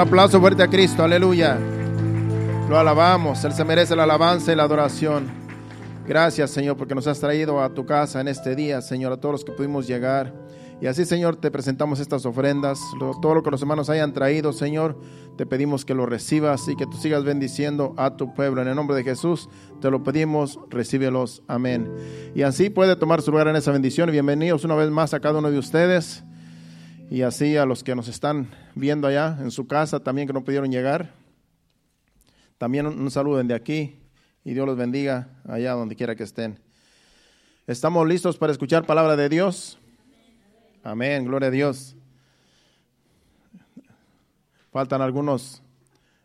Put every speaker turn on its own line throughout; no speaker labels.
Aplauso fuerte a Cristo, aleluya. Lo alabamos, Él se merece la alabanza y la adoración. Gracias, Señor, porque nos has traído a tu casa en este día, Señor, a todos los que pudimos llegar. Y así, Señor, te presentamos estas ofrendas, todo lo que los hermanos hayan traído, Señor, te pedimos que lo recibas y que tú sigas bendiciendo a tu pueblo. En el nombre de Jesús te lo pedimos, recíbelos, amén. Y así puede tomar su lugar en esa bendición. Bienvenidos una vez más a cada uno de ustedes. Y así a los que nos están viendo allá en su casa, también que no pudieron llegar. También un, un saludo de aquí y Dios los bendiga allá donde quiera que estén. ¿Estamos listos para escuchar palabra de Dios? Amén, gloria a Dios. Faltan algunos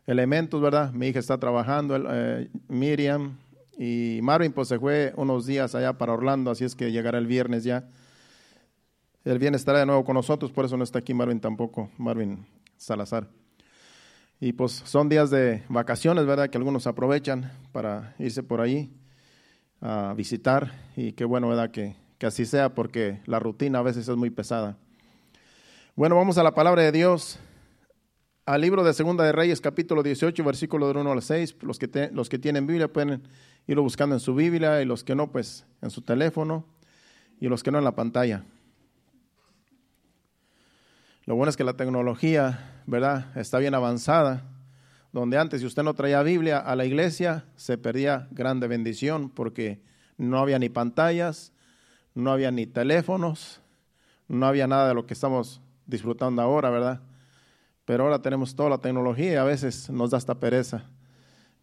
elementos, ¿verdad? Mi hija está trabajando, eh, Miriam y Marvin pues se fue unos días allá para Orlando, así es que llegará el viernes ya. El viernes estará de nuevo con nosotros, por eso no está aquí Marvin tampoco, Marvin Salazar. Y pues son días de vacaciones, ¿verdad? Que algunos aprovechan para irse por ahí a visitar. Y qué bueno, ¿verdad? Que, que así sea, porque la rutina a veces es muy pesada. Bueno, vamos a la palabra de Dios. Al libro de Segunda de Reyes, capítulo 18, versículo del 1 al 6. Los que, los que tienen Biblia pueden irlo buscando en su Biblia y los que no, pues en su teléfono y los que no en la pantalla. Lo bueno es que la tecnología, ¿verdad? Está bien avanzada. Donde antes, si usted no traía Biblia a la iglesia, se perdía grande bendición porque no había ni pantallas, no había ni teléfonos, no había nada de lo que estamos disfrutando ahora, ¿verdad? Pero ahora tenemos toda la tecnología y a veces nos da hasta pereza,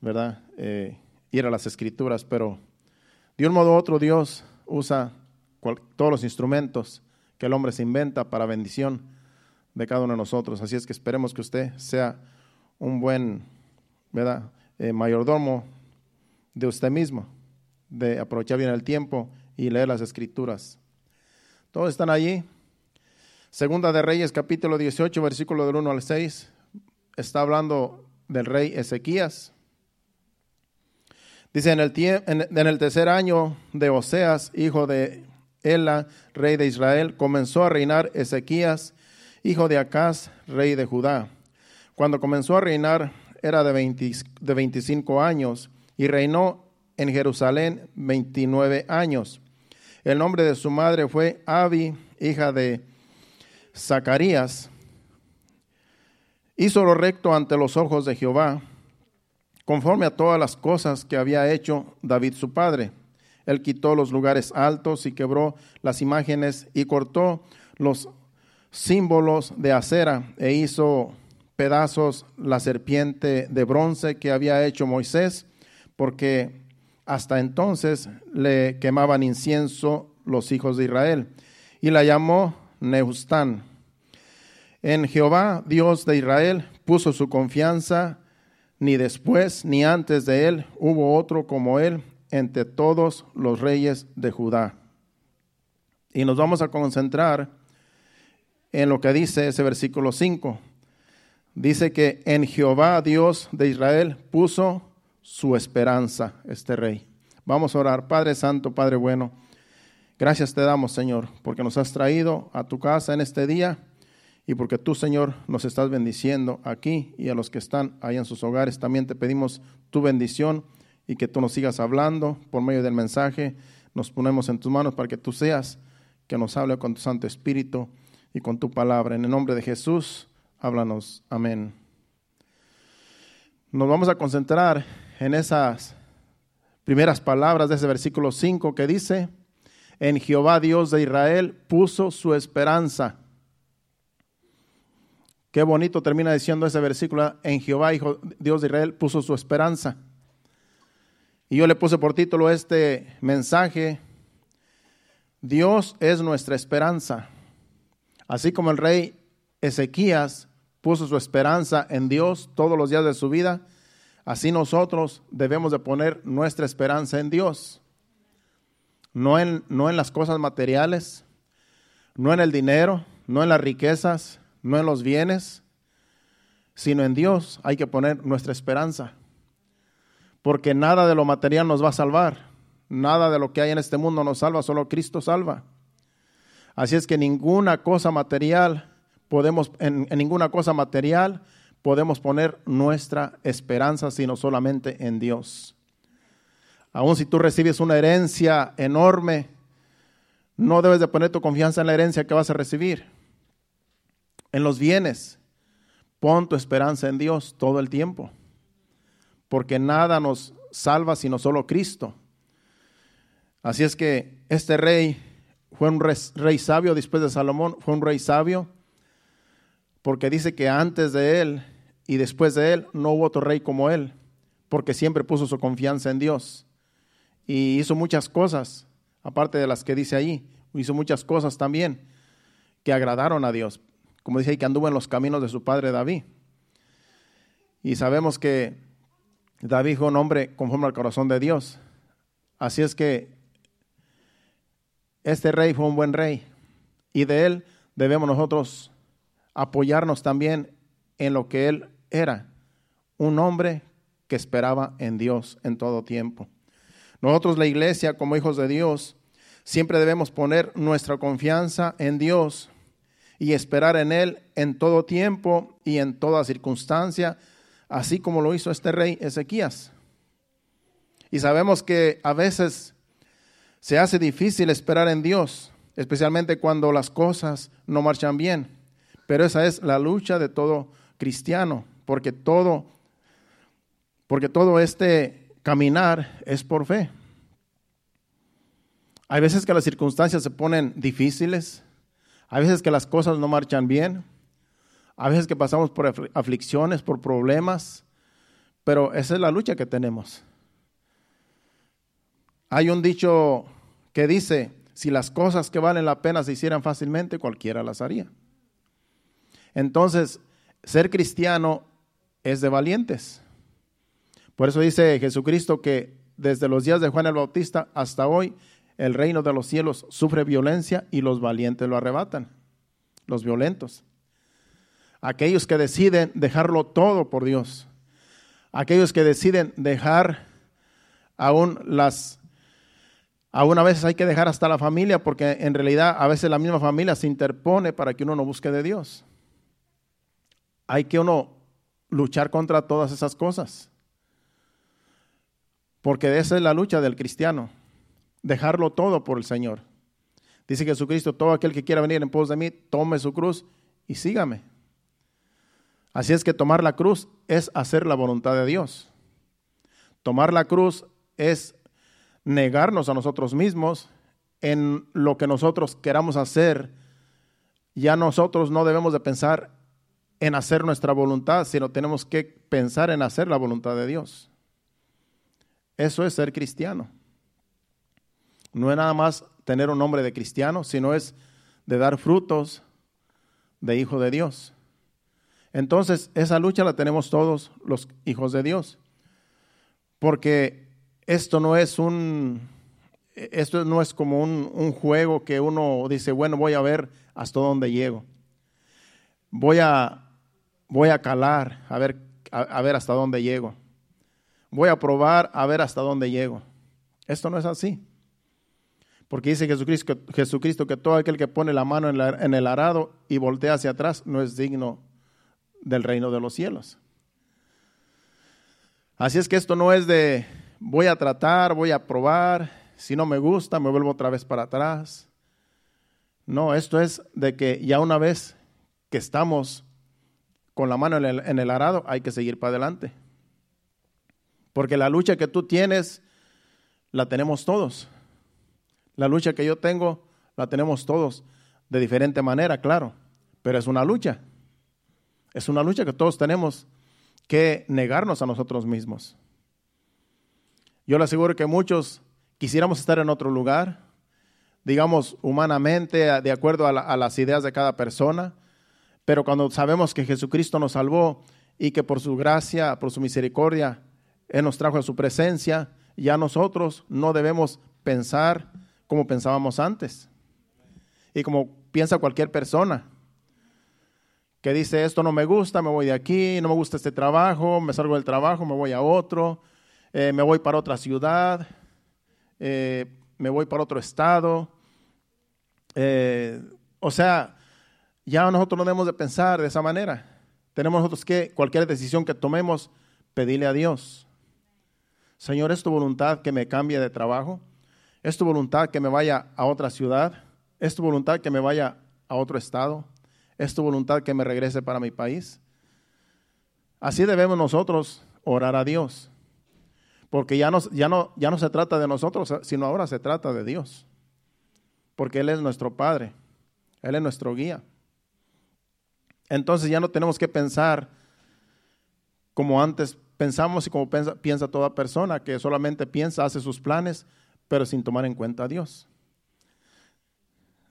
¿verdad? Eh, ir a las escrituras, pero de un modo u otro Dios usa todos los instrumentos que el hombre se inventa para bendición de cada uno de nosotros. Así es que esperemos que usted sea un buen ¿verdad? Eh, mayordomo de usted mismo, de aprovechar bien el tiempo y leer las escrituras. Todos están allí. Segunda de Reyes, capítulo 18, versículo del 1 al 6, está hablando del rey Ezequías. Dice, en el, en, en el tercer año de Oseas, hijo de Ela, rey de Israel, comenzó a reinar Ezequías, hijo de Acaz, rey de Judá. Cuando comenzó a reinar era de, 20 de 25 años y reinó en Jerusalén 29 años. El nombre de su madre fue Abi, hija de Zacarías. Hizo lo recto ante los ojos de Jehová, conforme a todas las cosas que había hecho David su padre. Él quitó los lugares altos y quebró las imágenes y cortó los símbolos de acera e hizo pedazos la serpiente de bronce que había hecho Moisés, porque hasta entonces le quemaban incienso los hijos de Israel, y la llamó Neustán. En Jehová, Dios de Israel, puso su confianza, ni después ni antes de él hubo otro como él entre todos los reyes de Judá. Y nos vamos a concentrar en lo que dice ese versículo 5. Dice que en Jehová Dios de Israel puso su esperanza este rey. Vamos a orar, Padre Santo, Padre bueno. Gracias te damos, Señor, porque nos has traído a tu casa en este día y porque tú, Señor, nos estás bendiciendo aquí y a los que están ahí en sus hogares. También te pedimos tu bendición y que tú nos sigas hablando por medio del mensaje. Nos ponemos en tus manos para que tú seas que nos hable con tu Santo Espíritu y con tu palabra. En el nombre de Jesús, háblanos. Amén. Nos vamos a concentrar en esas primeras palabras de ese versículo 5 que dice, en Jehová Dios de Israel puso su esperanza. Qué bonito termina diciendo ese versículo, en Jehová Hijo, Dios de Israel puso su esperanza. Y yo le puse por título este mensaje, Dios es nuestra esperanza. Así como el rey Ezequías puso su esperanza en Dios todos los días de su vida, así nosotros debemos de poner nuestra esperanza en Dios. No en, no en las cosas materiales, no en el dinero, no en las riquezas, no en los bienes, sino en Dios hay que poner nuestra esperanza. Porque nada de lo material nos va a salvar, nada de lo que hay en este mundo nos salva, solo Cristo salva. Así es que ninguna cosa material podemos, en, ninguna cosa material podemos poner nuestra esperanza, sino solamente en Dios. Aun si tú recibes una herencia enorme, no debes de poner tu confianza en la herencia que vas a recibir, en los bienes. Pon tu esperanza en Dios todo el tiempo, porque nada nos salva sino solo Cristo. Así es que este rey fue un rey, sabio después de Salomón, fue un rey sabio, porque dice que antes de él y después de él no hubo otro rey como él, porque siempre puso su confianza en Dios y hizo muchas cosas, aparte de las que dice ahí, hizo muchas cosas también que agradaron a Dios, como dice ahí, que anduvo en los caminos de su padre David. Y sabemos que David fue un hombre conforme al corazón de Dios. Así es que este rey fue un buen rey y de él debemos nosotros apoyarnos también en lo que él era, un hombre que esperaba en Dios en todo tiempo. Nosotros, la iglesia, como hijos de Dios, siempre debemos poner nuestra confianza en Dios y esperar en Él en todo tiempo y en toda circunstancia, así como lo hizo este rey Ezequías. Y sabemos que a veces se hace difícil esperar en Dios, especialmente cuando las cosas no marchan bien. Pero esa es la lucha de todo cristiano, porque todo, porque todo este caminar es por fe. Hay veces que las circunstancias se ponen difíciles, hay veces que las cosas no marchan bien, hay veces que pasamos por aflicciones, por problemas, pero esa es la lucha que tenemos. Hay un dicho que dice, si las cosas que valen la pena se hicieran fácilmente, cualquiera las haría. Entonces, ser cristiano es de valientes. Por eso dice Jesucristo que desde los días de Juan el Bautista hasta hoy el reino de los cielos sufre violencia y los valientes lo arrebatan, los violentos. Aquellos que deciden dejarlo todo por Dios, aquellos que deciden dejar aún las, aún a veces hay que dejar hasta la familia porque en realidad a veces la misma familia se interpone para que uno no busque de Dios. Hay que uno luchar contra todas esas cosas. Porque esa es la lucha del cristiano dejarlo todo por el Señor. Dice Jesucristo, todo aquel que quiera venir en pos de mí, tome su cruz y sígame. Así es que tomar la cruz es hacer la voluntad de Dios. Tomar la cruz es negarnos a nosotros mismos en lo que nosotros queramos hacer. Ya nosotros no debemos de pensar en hacer nuestra voluntad, sino tenemos que pensar en hacer la voluntad de Dios. Eso es ser cristiano no es nada más tener un nombre de cristiano, sino es de dar frutos de hijo de Dios. Entonces, esa lucha la tenemos todos los hijos de Dios. Porque esto no es un esto no es como un, juego que uno dice, bueno, voy a ver hasta dónde llego. Voy a, voy a calar, a ver, a ver hasta dónde llego. Voy a probar a ver hasta dónde llego. Esto no es así. Porque dice Jesucristo, Jesucristo que todo aquel que pone la mano en, el arado y voltea hacia atrás no es digno del reino de los cielos. Así es que esto no es de voy a tratar, voy a probar, si no me gusta me vuelvo otra vez para atrás. No, esto es de que ya una vez que estamos con la mano en el, arado hay que seguir para adelante. Porque la lucha que tú tienes la tenemos todos. La lucha que yo tengo la tenemos todos de diferente manera, claro, pero es una lucha. Es una lucha que todos tenemos que negarnos a nosotros mismos. Yo le aseguro que muchos quisiéramos estar en otro lugar, digamos humanamente, de acuerdo a, las ideas de cada persona, pero cuando sabemos que Jesucristo nos salvó y que por su gracia, por su misericordia, Él nos trajo a su presencia, ya nosotros no debemos pensar como pensábamos antes. Y como piensa cualquier persona, que dice, esto no me gusta, me voy de aquí, no me gusta este trabajo, me salgo del trabajo, me voy a otro, eh, me voy para otra ciudad, eh, me voy para otro estado. Eh, o sea, ya nosotros no debemos de pensar de esa manera. Tenemos nosotros que, cualquier decisión que tomemos, pedirle a Dios. Señor, ¿es tu voluntad que me cambie de trabajo? ¿Es tu voluntad que me vaya a otra ciudad? ¿Es tu voluntad que me vaya a otro estado? ¿Es tu voluntad que me regrese para mi país? Así debemos nosotros orar a Dios. Porque ya no, ya, no, ya no se trata de nosotros, sino ahora se trata de Dios. Porque Él es nuestro Padre. Él es nuestro guía. Entonces ya no tenemos que pensar como antes pensamos y como piensa, piensa toda persona, que solamente piensa, hace sus planes, pero sin tomar en cuenta a Dios.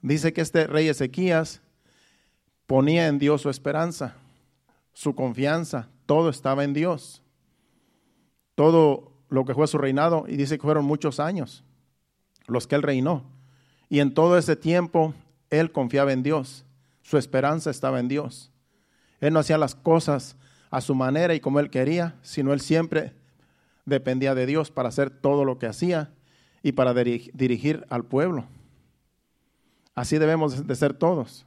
Dice que este rey Ezequías ponía en Dios su esperanza, su confianza, todo estaba en Dios. Todo lo que fue su reinado, y dice que fueron muchos años los que él reinó. Y en todo ese tiempo él confiaba en Dios, su esperanza estaba en Dios. Él no hacía las cosas a su manera y como él quería, sino él siempre dependía de Dios para hacer todo lo que hacía y para dirigir al pueblo. Así debemos de ser todos.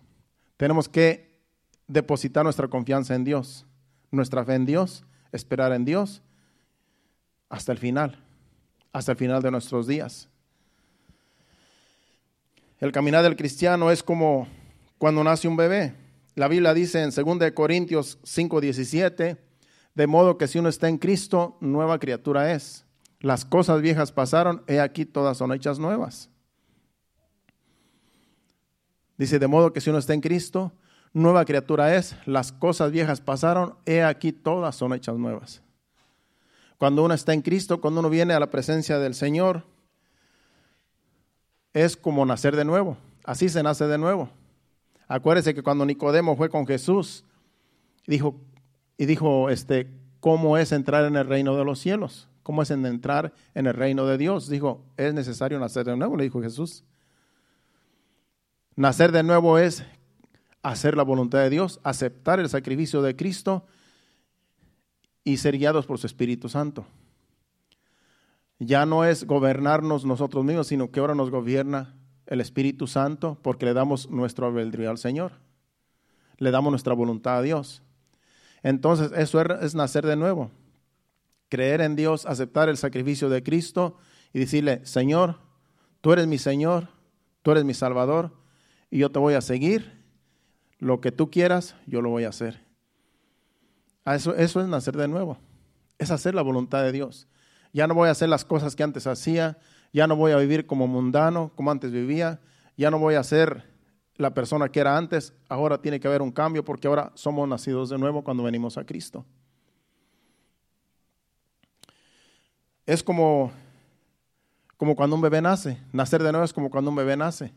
Tenemos que depositar nuestra confianza en Dios, nuestra fe en Dios, esperar en Dios hasta el final, hasta el final de nuestros días. El caminar del cristiano es como cuando nace un bebé. La Biblia dice en 2 Corintios 5:17, de modo que si uno está en Cristo, nueva criatura es. Las cosas viejas pasaron, he aquí todas son hechas nuevas. Dice, de modo que si uno está en Cristo, nueva criatura es, las cosas viejas pasaron, he aquí todas son hechas nuevas. Cuando uno está en Cristo, cuando uno viene a la presencia del Señor, es como nacer de nuevo. Así se nace de nuevo. Acuérdese que cuando Nicodemo fue con Jesús, dijo, y dijo, este, ¿cómo es entrar en el reino de los cielos? ¿Cómo es entrar en el reino de Dios? Dijo, es necesario nacer de nuevo, le dijo Jesús. Nacer de nuevo es hacer la voluntad de Dios, aceptar el sacrificio de Cristo y ser guiados por su Espíritu Santo. Ya no es gobernarnos nosotros mismos, sino que ahora nos gobierna el Espíritu Santo porque le damos nuestro albedrío al Señor. Le damos nuestra voluntad a Dios. Entonces, eso es nacer de nuevo. Creer en Dios, aceptar el sacrificio de Cristo y decirle, Señor, tú eres mi Señor, tú eres mi Salvador, y yo te voy a seguir. Lo que tú quieras, yo lo voy a hacer. Eso, eso es nacer de nuevo. Es hacer la voluntad de Dios. Ya no voy a hacer las cosas que antes hacía. Ya no voy a vivir como mundano, como antes vivía. Ya no voy a ser la persona que era antes. Ahora tiene que haber un cambio porque ahora somos nacidos de nuevo cuando venimos a Cristo. Es como, como cuando un bebé nace. Nacer de nuevo es como cuando un bebé nace.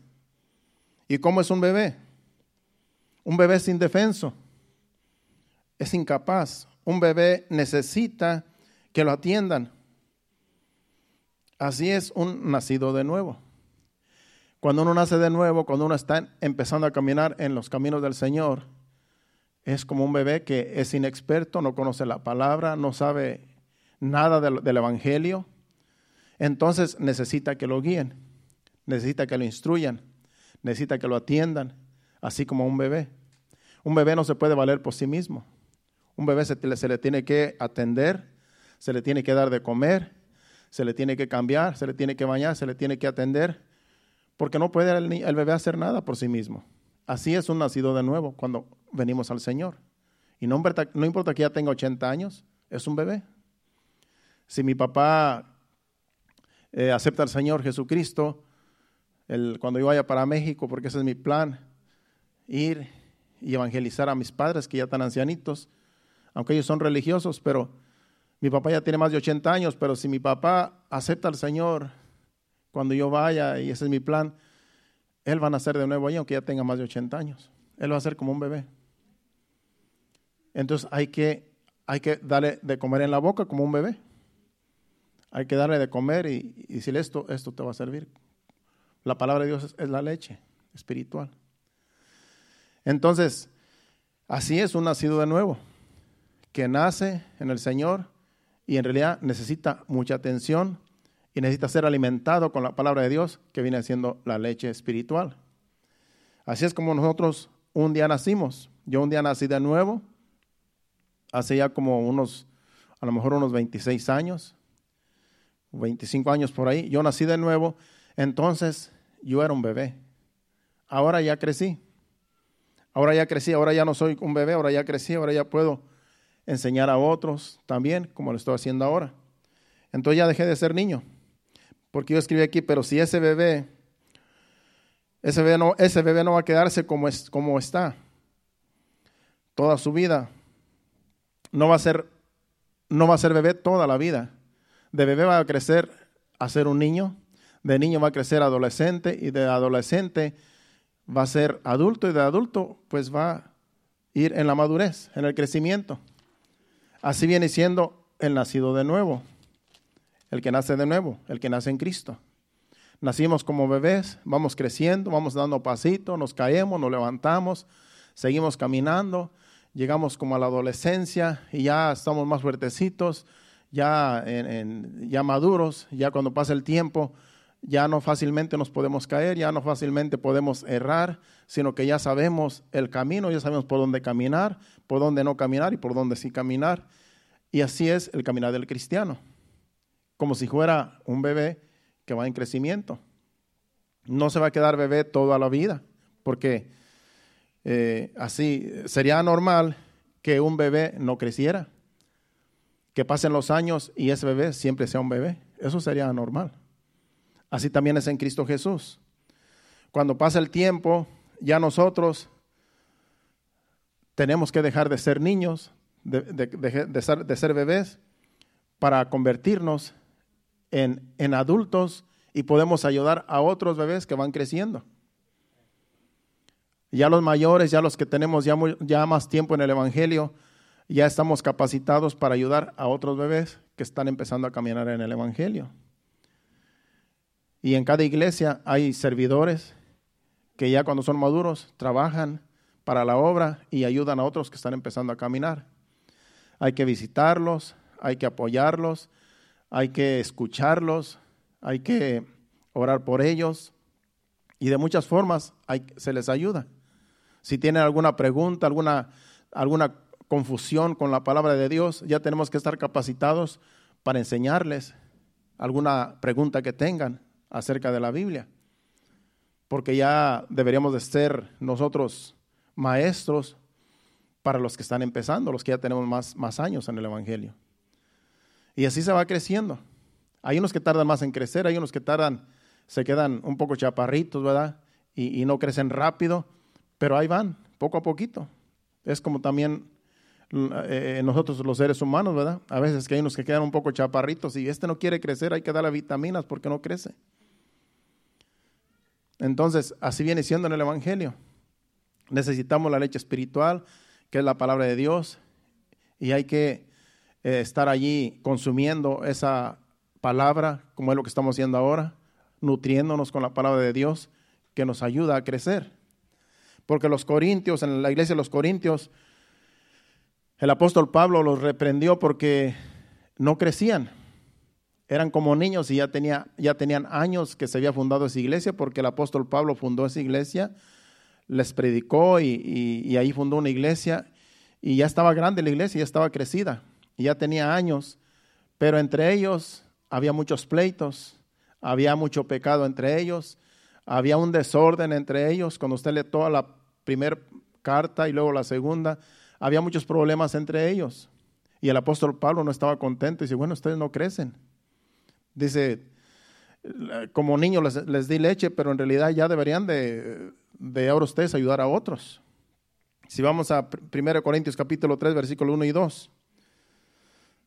¿Y cómo es un bebé? Un bebé es indefenso, es incapaz. Un bebé necesita que lo atiendan. Así es un nacido de nuevo. Cuando uno nace de nuevo, cuando uno está empezando a caminar en los caminos del Señor, es como un bebé que es inexperto, no conoce la palabra, no sabe nada del, Evangelio. Entonces necesita que lo guíen, necesita que lo instruyan necesita que lo atiendan, así como un bebé. Un bebé no se puede valer por sí mismo. Un bebé se, le tiene que atender, se le tiene que dar de comer, se le tiene que cambiar, se le tiene que bañar, se le tiene que atender, porque no puede el, bebé hacer nada por sí mismo. Así es un nacido de nuevo cuando venimos al Señor. Y no importa, no importa que ya tenga 80 años, es un bebé. Si mi papá eh, acepta al Señor Jesucristo, cuando yo vaya para México, porque ese es mi plan, ir y evangelizar a mis padres que ya están ancianitos, aunque ellos son religiosos, pero mi papá ya tiene más de 80 años, pero si mi papá acepta al Señor cuando yo vaya, y ese es mi plan, él va a nacer de nuevo ahí, aunque ya tenga más de 80 años. Él va a ser como un bebé. Entonces hay que, hay que darle de comer en la boca como un bebé. Hay que darle de comer y, y decirle esto, esto te va a servir la palabra de Dios es, la leche espiritual. Entonces, Así es un nacido de nuevo, que nace en el Señor y en realidad necesita mucha atención y necesita ser alimentado con la palabra de Dios, que viene siendo la leche espiritual. Así es como nosotros un día nacimos. Yo un día nací de nuevo, hace ya como unos, a lo mejor unos 26 años, 25 años por ahí. Yo nací de nuevo, entonces yo era un bebé. Ahora ya crecí. Ahora ya crecí, ahora ya no soy un bebé, ahora ya crecí, ahora ya puedo enseñar a otros también, como lo estoy haciendo ahora. Entonces ya dejé de ser niño. Porque yo escribí aquí, pero si ese bebé, ese bebé no, ese bebé no va a quedarse como, es, como está toda su vida. No va a ser, no va a ser bebé toda la vida. De bebé va a crecer a ser un niño, de niño va a crecer adolescente y de adolescente va a ser adulto y de adulto pues va a ir en la madurez, en el crecimiento. Así viene siendo el nacido de nuevo, el que nace de nuevo, el que nace en Cristo. Nacimos como bebés, vamos creciendo, vamos dando pasitos, nos caemos, nos levantamos, seguimos caminando, llegamos como a la adolescencia y ya estamos más fuertecitos, ya, ya maduros, ya cuando pasa el tiempo, ya no fácilmente nos podemos caer, ya no fácilmente podemos errar, sino que ya sabemos el camino, ya sabemos por dónde caminar, por dónde no caminar y por dónde sí caminar. Y así es el caminar del cristiano, como si fuera un bebé que va en crecimiento. No se va a quedar bebé toda la vida, porque eh, así sería normal que un bebé no creciera, que pasen los años y ese bebé siempre sea un bebé. Eso sería normal. Así también es en Cristo Jesús. Cuando pasa el tiempo, ya nosotros tenemos que dejar de ser niños, de, ser, bebés, para convertirnos en, adultos y podemos ayudar a otros bebés que van creciendo. Ya los mayores, ya los que tenemos ya más tiempo en el Evangelio, ya estamos capacitados para ayudar a otros bebés que están empezando a caminar en el Evangelio. Y en cada iglesia hay servidores que ya cuando son maduros trabajan para la obra y ayudan a otros que están empezando a caminar. Hay que visitarlos, hay que apoyarlos, hay que escucharlos, hay que orar por ellos y de muchas formas se les ayuda. Si tienen alguna pregunta, alguna, alguna confusión con la palabra de Dios, ya tenemos que estar capacitados para enseñarles alguna pregunta que tengan acerca de la Biblia, porque ya deberíamos de ser nosotros maestros para los que están empezando, los que ya tenemos más, más años en el Evangelio. Y así se va creciendo. Hay unos que tardan más en crecer, hay unos que tardan, se quedan un poco chaparritos, ¿verdad? Y, y no crecen rápido, pero ahí van, poco a poquito. Es como también eh, nosotros los seres humanos, ¿verdad? A veces que hay unos que quedan un poco chaparritos y este no quiere crecer, hay que darle vitaminas porque no crece. Entonces, así viene siendo en el Evangelio. Necesitamos la leche espiritual, que es la palabra de Dios, y hay que eh, estar allí consumiendo esa palabra, como es lo que estamos haciendo ahora, nutriéndonos con la palabra de Dios, que nos ayuda a crecer. Porque los corintios, en la iglesia de los corintios, el apóstol Pablo los reprendió porque no crecían eran como niños y ya, tenía, ya tenían años que se había fundado esa iglesia porque el apóstol Pablo fundó esa iglesia, les predicó y, ahí fundó una iglesia y ya estaba grande la iglesia, ya estaba crecida y ya tenía años, pero entre ellos había muchos pleitos, había mucho pecado entre ellos, había un desorden entre ellos. Cuando usted lee toda la primera carta y luego la segunda, había muchos problemas entre ellos. Y el apóstol Pablo no estaba contento y dice, bueno, ustedes no crecen. Dice, como niños les, di leche, pero en realidad ya deberían de, de ahora ustedes ayudar a otros. Si vamos a 1 Corintios capítulo 3, versículo 1 y 2,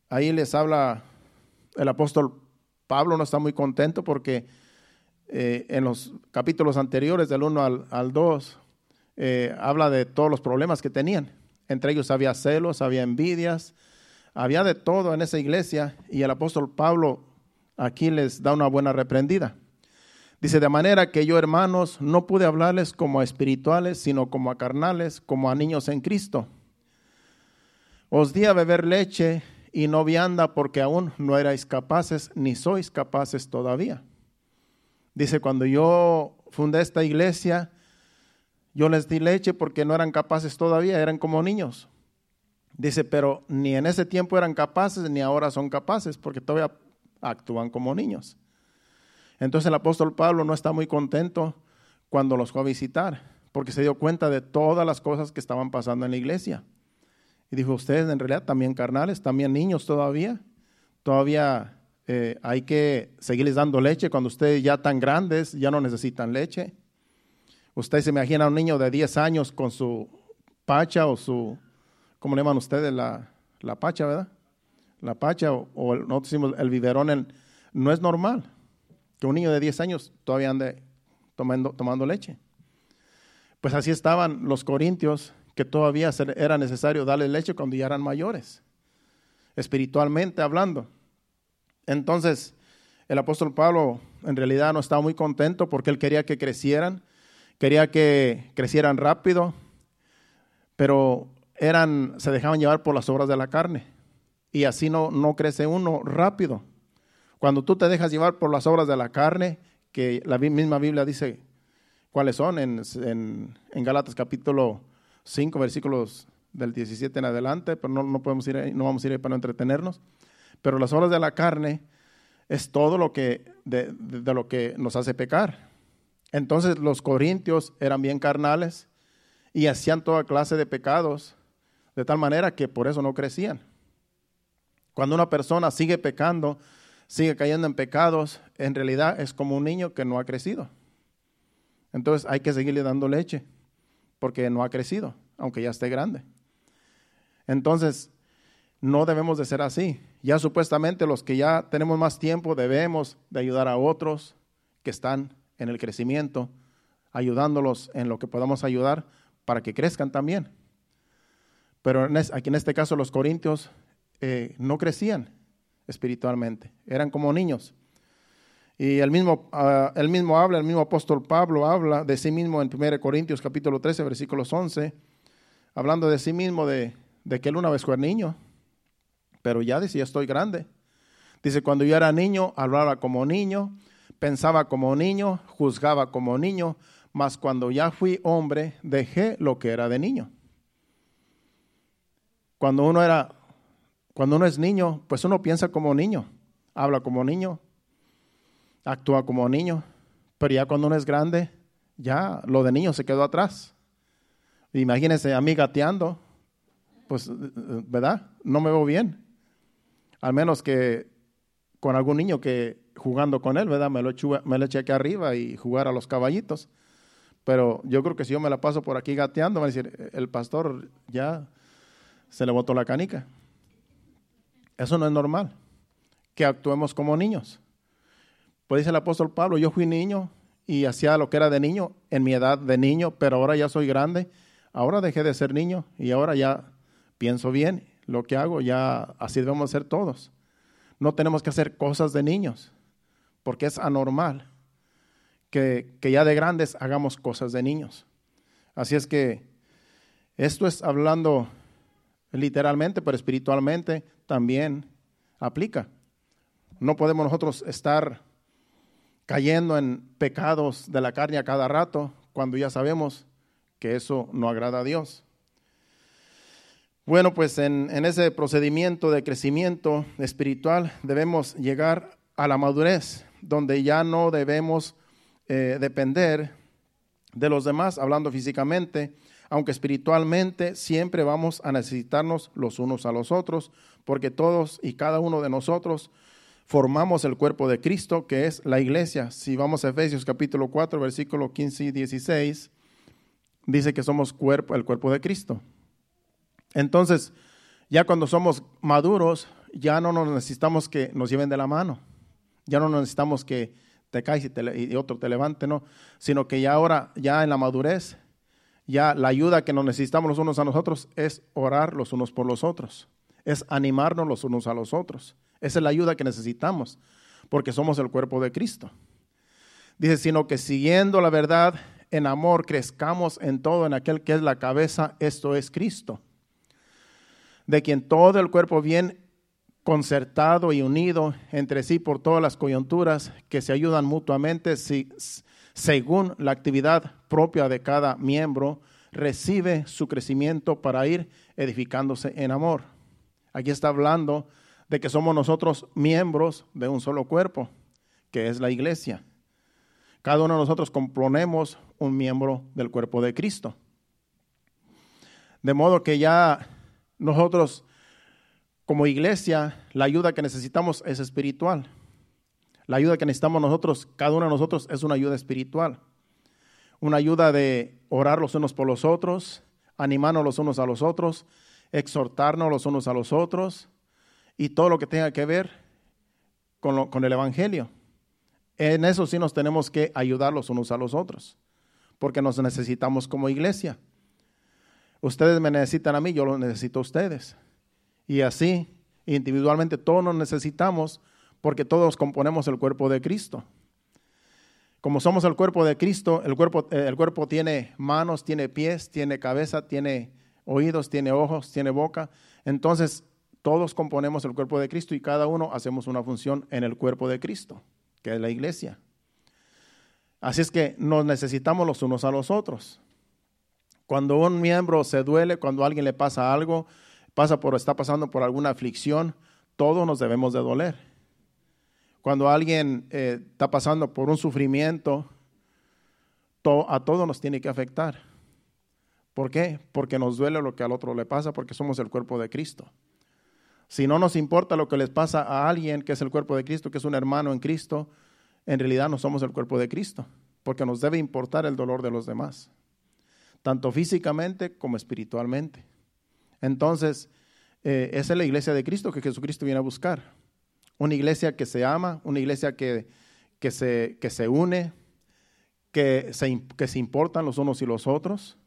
ahí les habla el apóstol Pablo, no está muy contento porque eh, en los capítulos anteriores, del 1 al, al 2, eh, habla de todos los problemas que tenían. Entre ellos había celos, había envidias, había de todo en esa iglesia y el apóstol Pablo aquí les da una buena reprendida. Dice, de manera que yo, hermanos, no pude hablarles como a espirituales, sino como a carnales, como a niños en Cristo. Os di a beber leche y no vianda porque aún no erais capaces, ni sois capaces todavía. Dice, cuando yo fundé esta iglesia, yo les di leche porque no eran capaces todavía, eran como niños. Dice, pero ni en ese tiempo eran capaces, ni ahora son capaces, porque todavía actúan como niños. Entonces el apóstol Pablo no está muy contento cuando los fue a visitar, porque se dio cuenta de todas las cosas que estaban pasando en la iglesia. Y dijo, ustedes en realidad también carnales, también niños todavía, todavía eh, hay que seguirles dando leche cuando ustedes ya tan grandes, ya no necesitan leche. Usted se imagina a un niño de 10 años con su pacha o su, ¿cómo le llaman ustedes? La, la pacha, ¿verdad? La pacha o, el, nosotros decimos el biberón, no es normal que un niño de 10 años todavía ande tomando, tomando leche. Pues así estaban los corintios, que todavía era necesario darle leche cuando ya eran mayores, espiritualmente hablando. Entonces, el apóstol Pablo en realidad no estaba muy contento porque él quería que crecieran, quería que crecieran rápido, pero eran, se dejaban llevar por las obras de la carne. Y así no, no crece uno rápido. Cuando tú te dejas llevar por las obras de la carne, que la misma Biblia dice cuáles son en, Galatas capítulo 5, versículos del 17 en adelante, pero no, podemos ir no vamos a ir ahí para no entretenernos. Pero las obras de la carne es todo lo que de lo que nos hace pecar. Entonces los corintios eran bien carnales y hacían toda clase de pecados, de tal manera que por eso no crecían. Cuando una persona sigue pecando, sigue cayendo en pecados, en realidad es como un niño que no ha crecido. Entonces hay que seguirle dando leche, porque no ha crecido, aunque ya esté grande. Entonces, no debemos de ser así. Ya supuestamente los que ya tenemos más tiempo debemos de ayudar a otros que están en el crecimiento, ayudándolos en lo que podamos ayudar para que crezcan también. Pero aquí en este caso los corintios eh, no crecían espiritualmente, eran como niños. Y el mismo, uh, mismo habla, el mismo apóstol Pablo habla de sí mismo en 1 Corintios capítulo 13, versículos 11, hablando de sí mismo de, de que él una vez fue niño, pero ya decía, estoy grande. Dice, cuando yo era niño, hablaba como niño, pensaba como niño, juzgaba como niño, mas cuando ya fui hombre, dejé lo que era de niño. Cuando uno era cuando uno es niño, pues uno piensa como niño, habla como niño, actúa como niño, pero ya cuando uno es grande, ya lo de niño se quedó atrás. Imagínense a mí gateando, pues, ¿verdad? No me veo bien. Al menos que con algún niño que jugando con él, ¿verdad? Me lo, eché, me lo eché aquí arriba y jugar a los caballitos. Pero yo creo que si yo me la paso por aquí gateando, va a decir, el pastor ya se le botó la canica. Eso no es normal, que actuemos como niños. Pues dice el apóstol Pablo, yo fui niño y hacía lo que era de niño en mi edad de niño, pero ahora ya soy grande, ahora dejé de ser niño y ahora ya pienso bien lo que hago, ya así debemos ser todos. No tenemos que hacer cosas de niños, porque es anormal que, que ya de grandes hagamos cosas de niños. Así es que esto es hablando literalmente, pero espiritualmente también aplica. No podemos nosotros estar cayendo en pecados de la carne a cada rato cuando ya sabemos que eso no agrada a Dios. Bueno, pues en, ese procedimiento de crecimiento espiritual debemos llegar a la madurez, donde ya no debemos eh, depender de los demás, hablando físicamente, aunque espiritualmente siempre vamos a necesitarnos los unos a los otros, porque todos y cada uno de nosotros formamos el cuerpo de Cristo, que es la iglesia. Si vamos a Efesios capítulo 4, versículo 15 y 16, dice que somos cuerpo, el cuerpo de Cristo. Entonces, ya cuando somos maduros, ya no nos necesitamos que nos lleven de la mano. Ya no necesitamos que te caes y, y otro te levante, no, sino que ya ahora, ya en la madurez, ya la ayuda que nos necesitamos los unos a nosotros es orar los unos por los otros, es animarnos los unos a los otros. Esa es la ayuda que necesitamos, porque somos el cuerpo de Cristo. Dice, sino que siguiendo la verdad en amor, crezcamos en todo en aquel que es la cabeza, esto es Cristo, de quien todo el cuerpo bien concertado y unido entre sí por todas las coyunturas que se ayudan mutuamente si, según la actividad propia de cada miembro, recibe su crecimiento para ir edificándose en amor. Aquí está hablando de que somos nosotros miembros de un solo cuerpo, que es la iglesia. Cada uno de nosotros componemos un miembro del cuerpo de Cristo. De modo que ya nosotros como iglesia, la ayuda que necesitamos es espiritual. La ayuda que necesitamos nosotros, cada uno de nosotros, es una ayuda espiritual. Una ayuda de orar los unos por los otros, animarnos los unos a los otros, exhortarnos los unos a los otros y todo lo que tenga que ver con, con el Evangelio. En eso sí nos tenemos que ayudar los unos a los otros, porque nos necesitamos como iglesia. Ustedes me necesitan a mí, yo los necesito a ustedes. Y así, individualmente, todos nos necesitamos porque todos componemos el cuerpo de Cristo. Como somos el cuerpo de Cristo, el cuerpo, eh, el cuerpo tiene manos, tiene pies, tiene cabeza, tiene oídos, tiene ojos, tiene boca. Entonces, todos componemos el cuerpo de Cristo y cada uno hacemos una función en el cuerpo de Cristo, que es la iglesia. Así es que nos necesitamos los unos a los otros. Cuando un miembro se duele, cuando a alguien le pasa algo, pasa por, está pasando por alguna aflicción, todos nos debemos de doler. Cuando alguien eh, está pasando por un sufrimiento, a todos nos tiene que afectar. ¿Por qué? Porque nos duele lo que al otro le pasa, porque somos el cuerpo de Cristo. Si no nos importa lo que les pasa a alguien que es el cuerpo de Cristo, que es un hermano en Cristo, en realidad no somos el cuerpo de Cristo, porque nos debe importar el dolor de los demás, tanto físicamente como espiritualmente. Entonces, eh, esa es la iglesia de Cristo que Jesucristo viene a buscar. Una iglesia que se ama, una iglesia que, que, se, que se une, que se, que se importan los unos y los otros.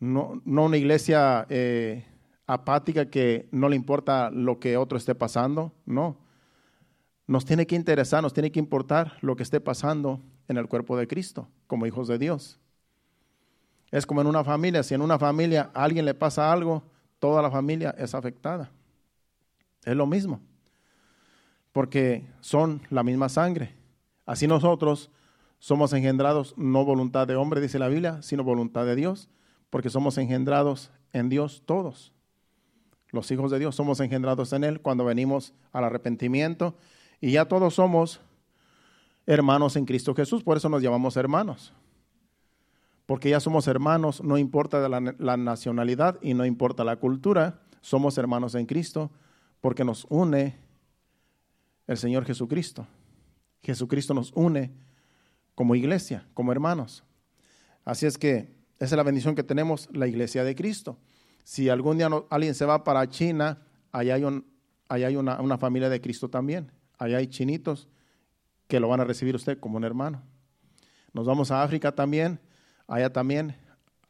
No, no una iglesia eh, apática que no le importa lo que otro esté pasando, no. Nos tiene que interesar, nos tiene que importar lo que esté pasando en el cuerpo de Cristo, como hijos de Dios. Es como en una familia, si en una familia a alguien le pasa algo, toda la familia es afectada. Es lo mismo, porque son la misma sangre. Así nosotros somos engendrados no voluntad de hombre, dice la Biblia, sino voluntad de Dios, porque somos engendrados en Dios todos. Los hijos de Dios somos engendrados en Él cuando venimos al arrepentimiento y ya todos somos hermanos en Cristo Jesús, por eso nos llamamos hermanos porque ya somos hermanos, no importa la, nacionalidad y no importa la cultura, somos hermanos en Cristo, porque nos une el Señor Jesucristo. Jesucristo nos une como iglesia, como hermanos. Así es que esa es la bendición que tenemos, la iglesia de Cristo. Si algún día alguien se va para China, allá hay, un, hay una, una familia de Cristo también. Allá hay chinitos que lo van a recibir usted como un hermano. Nos vamos a África también allá también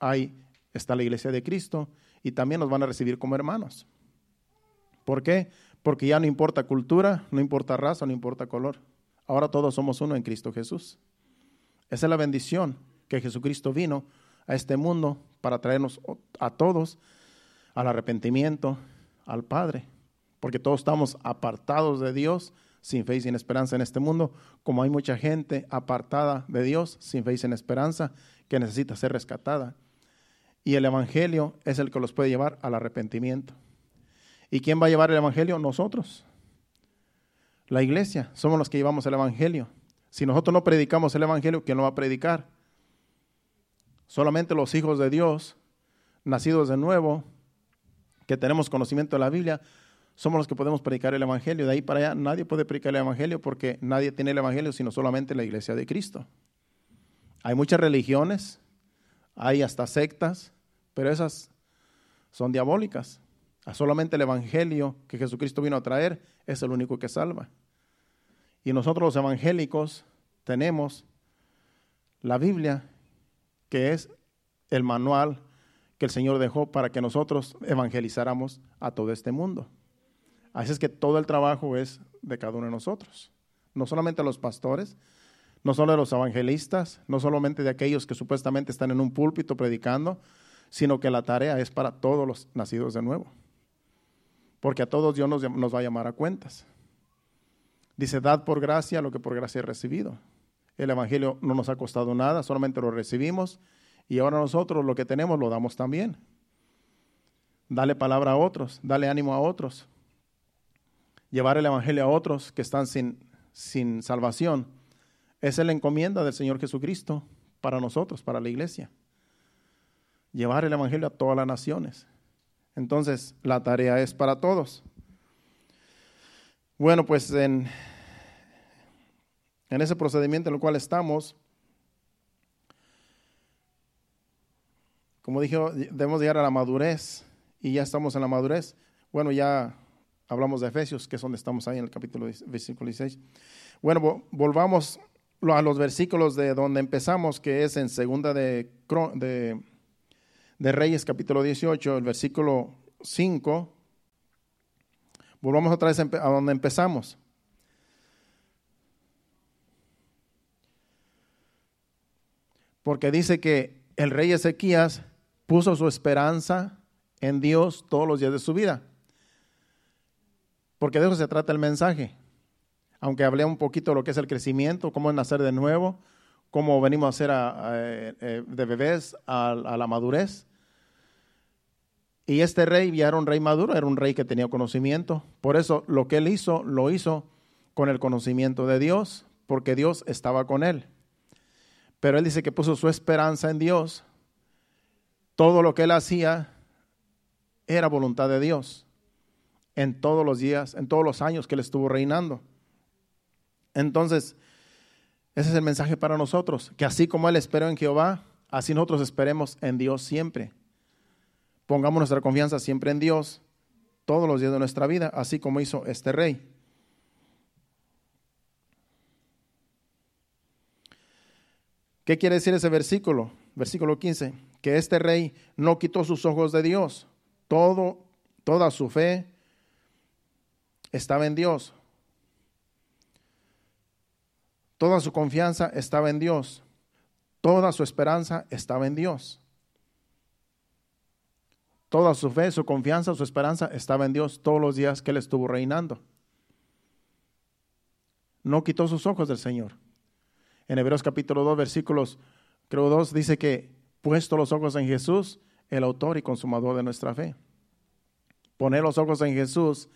hay, está la iglesia de Cristo y también nos van a recibir como hermanos. ¿Por qué? Porque ya no importa cultura, no importa raza, no importa color. Ahora todos somos uno en Cristo Jesús. Esa es la bendición que Jesucristo vino a este mundo para traernos a todos al arrepentimiento, al Padre. Porque todos estamos apartados de Dios, sin fe y sin esperanza en este mundo, como hay mucha gente apartada de Dios, sin fe y sin esperanza, que necesita ser rescatada. Y el Evangelio es el que los puede llevar al arrepentimiento. ¿Y quién va a llevar el Evangelio? Nosotros. La iglesia. Somos los que llevamos el Evangelio. Si nosotros no predicamos el Evangelio, ¿quién lo va a predicar? Solamente los hijos de Dios, nacidos de nuevo, que tenemos conocimiento de la Biblia, somos los que podemos predicar el Evangelio. De ahí para allá nadie puede predicar el Evangelio porque nadie tiene el Evangelio sino solamente la iglesia de Cristo. Hay muchas religiones, hay hasta sectas, pero esas son diabólicas. Solamente el Evangelio que Jesucristo vino a traer es el único que salva. Y nosotros los evangélicos tenemos la Biblia, que es el manual que el Señor dejó para que nosotros evangelizáramos a todo este mundo. Así es que todo el trabajo es de cada uno de nosotros. No solamente los pastores, no solo de los evangelistas, no solamente de aquellos que supuestamente están en un púlpito predicando, sino que la tarea es para todos los nacidos de nuevo. Porque a todos Dios nos, va a llamar a cuentas. Dice, dad por gracia lo que por gracia he recibido. El Evangelio no nos ha costado nada, solamente lo recibimos y ahora nosotros lo que tenemos lo damos también. Dale palabra a otros, dale ánimo a otros. Llevar el Evangelio a otros que están sin, sin salvación es la encomienda del Señor Jesucristo para nosotros, para la iglesia. Llevar el Evangelio a todas las naciones. Entonces, la tarea es para todos. Bueno, pues en, en ese procedimiento en el cual estamos, como dije, debemos llegar a la madurez y ya estamos en la madurez. Bueno, ya hablamos de Efesios, que es donde estamos ahí en el capítulo versículo 16. Bueno, volvamos a los versículos de donde empezamos, que es en segunda de, de, de Reyes, capítulo 18, el versículo 5. Volvamos otra vez a donde empezamos. Porque dice que el rey Ezequías puso su esperanza en Dios todos los días de su vida. Porque de eso se trata el mensaje aunque hablé un poquito de lo que es el crecimiento, cómo es nacer de nuevo, cómo venimos a ser eh, eh, de bebés a, la madurez. Y este rey ya era un rey maduro, era un rey que tenía conocimiento. Por eso lo que él hizo, lo hizo con el conocimiento de Dios, porque Dios estaba con él. Pero él dice que puso su esperanza en Dios. Todo lo que él hacía era voluntad de Dios en todos los días, en todos los años que él estuvo reinando. Entonces, ese es el mensaje para nosotros, que así como Él esperó en Jehová, así nosotros esperemos en Dios siempre. Pongamos nuestra confianza siempre en Dios todos los días de nuestra vida, así como hizo este rey. ¿Qué quiere decir ese versículo? Versículo 15, que este rey no quitó sus ojos de Dios, todo, toda su fe estaba en Dios. Toda su confianza estaba en Dios. Toda su esperanza estaba en Dios. Toda su fe, su confianza, su esperanza estaba en Dios todos los días que él estuvo reinando. No quitó sus ojos del Señor. En Hebreos capítulo 2, versículos, creo 2, dice que puesto los ojos en Jesús, el autor y consumador de nuestra fe. Poner los ojos en Jesús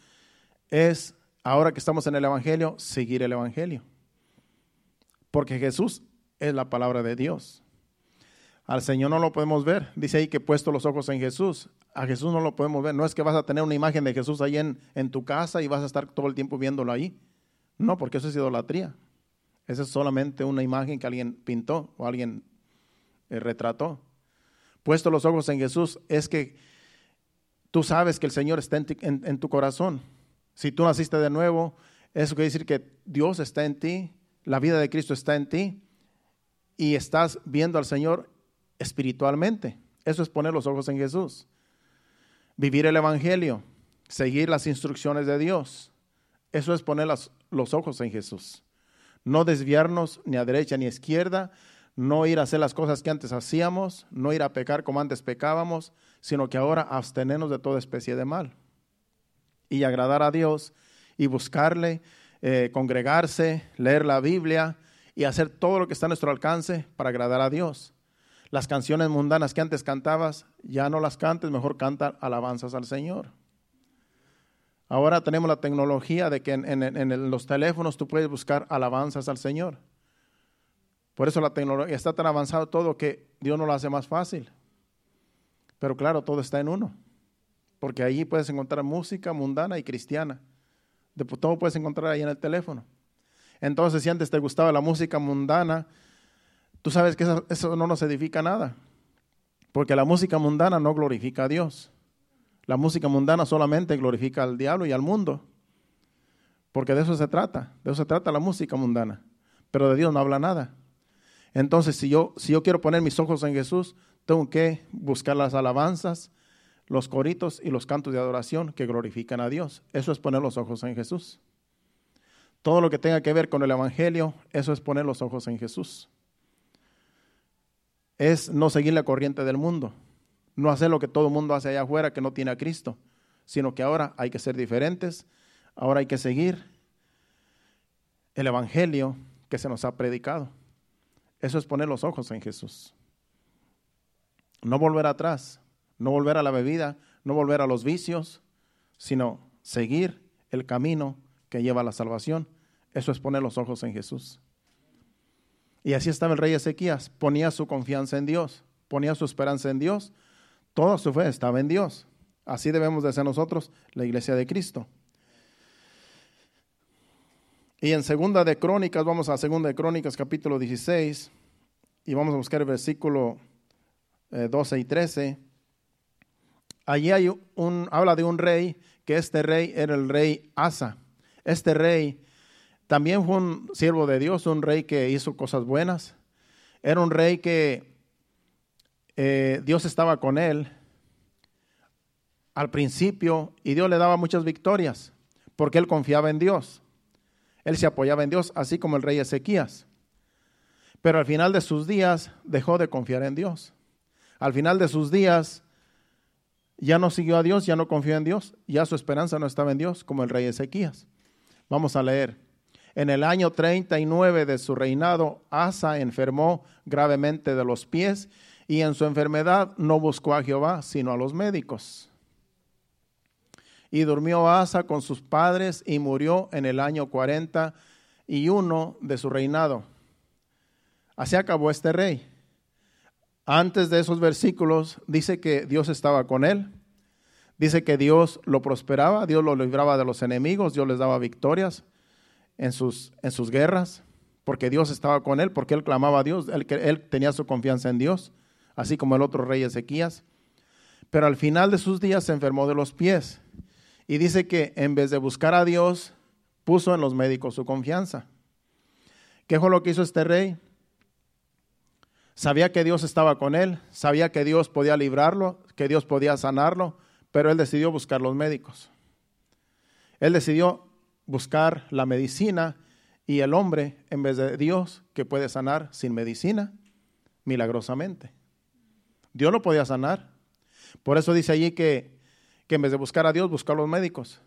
es, ahora que estamos en el Evangelio, seguir el Evangelio porque Jesús es la palabra de Dios. Al Señor no lo podemos ver. Dice ahí que puesto los ojos en Jesús. A Jesús no lo podemos ver. No es que vas a tener una imagen de Jesús ahí en, en tu casa y vas a estar todo el tiempo viéndolo ahí. No, porque eso es idolatría. Esa es solamente una imagen que alguien pintó o alguien eh, retrató. Puesto los ojos en Jesús es que tú sabes que el Señor está en tu corazón. Si tú naciste de nuevo, eso quiere decir que Dios está en ti, la vida de Cristo está en ti y estás viendo al Señor espiritualmente. Eso es poner los ojos en Jesús. Vivir el Evangelio, seguir las instrucciones de Dios. Eso es poner los ojos en Jesús. No desviarnos ni a derecha ni a izquierda, no ir a hacer las cosas que antes hacíamos, no ir a pecar como antes pecábamos, sino que ahora abstenernos de toda especie de mal y agradar a Dios y buscarle eh, congregarse, leer la Biblia y hacer todo lo que está a nuestro alcance para agradar a Dios. Las canciones mundanas que antes cantabas, ya no las cantes, mejor canta alabanzas al Señor. Ahora tenemos la tecnología de que en, los teléfonos tú puedes buscar alabanzas al Señor. Por eso la tecnología está tan avanzado todo que Dios no lo hace más fácil. Pero claro, todo está en uno. Porque allí puedes encontrar música mundana y cristiana. De todo puedes encontrar ahí en el teléfono. Entonces, si antes te gustaba la música mundana, tú sabes que eso, no nos edifica nada. Porque la música mundana no glorifica a Dios. La música mundana solamente glorifica al diablo y al mundo. Porque de eso se trata. De eso se trata la música mundana. Pero de Dios no habla nada. Entonces, si yo, si yo quiero poner mis ojos en Jesús, tengo que buscar las alabanzas, los coritos y los cantos de adoración que glorifican a Dios. Eso es poner los ojos en Jesús. Todo lo que tenga que ver con el Evangelio, eso es poner los ojos en Jesús. Es no seguir la corriente del mundo, no hacer lo que todo el mundo hace allá afuera que no tiene a Cristo, sino que ahora hay que ser diferentes, ahora hay que seguir el Evangelio que se nos ha predicado. Eso es poner los ojos en Jesús. No volver atrás, no volver a la bebida, no volver a los vicios, sino seguir el camino que lleva a la salvación. Eso es poner los ojos en Jesús. Y así estaba el rey Ezequías, ponía su confianza en Dios, ponía su esperanza en Dios, toda su fe estaba en Dios. Así debemos de ser nosotros, la iglesia de Cristo. Y en segunda de Crónicas, vamos a segunda de Crónicas capítulo 16 y vamos a buscar el versículo 12 eh, y 13. Allí hay un, habla de un rey, que este rey era el rey Asa. Este rey también fue un siervo de Dios, un rey que hizo cosas buenas. Era un rey que eh, Dios estaba con él al principio y Dios le daba muchas victorias porque él confiaba en Dios. Él se apoyaba en Dios, así como el rey Ezequías. Pero al final de sus días dejó de confiar en Dios. Al final de sus días ya no siguió a Dios, ya no confió en Dios, ya su esperanza no estaba en Dios, como el rey Ezequías. Vamos a leer. En el año 39 de su reinado, Asa enfermó gravemente de los pies y en su enfermedad no buscó a Jehová, sino a los médicos. Y durmió Asa con sus padres y murió en el año 41 de su reinado. Así acabó este rey. Antes de esos versículos dice que Dios estaba con él. Dice que Dios lo prosperaba, Dios lo libraba de los enemigos, Dios les daba victorias en sus, en sus guerras, porque Dios estaba con él, porque él clamaba a Dios, él, él tenía su confianza en Dios, así como el otro rey Ezequías. Pero al final de sus días se enfermó de los pies y dice que en vez de buscar a Dios, puso en los médicos su confianza. ¿Qué fue lo que hizo este rey? Sabía que Dios estaba con él, sabía que Dios podía librarlo, que Dios podía sanarlo, pero él decidió buscar los médicos. Él decidió buscar la medicina y el hombre en vez de Dios que puede sanar sin medicina, milagrosamente. Dios lo podía sanar. Por eso dice allí que que en vez de buscar a Dios, buscó a los médicos.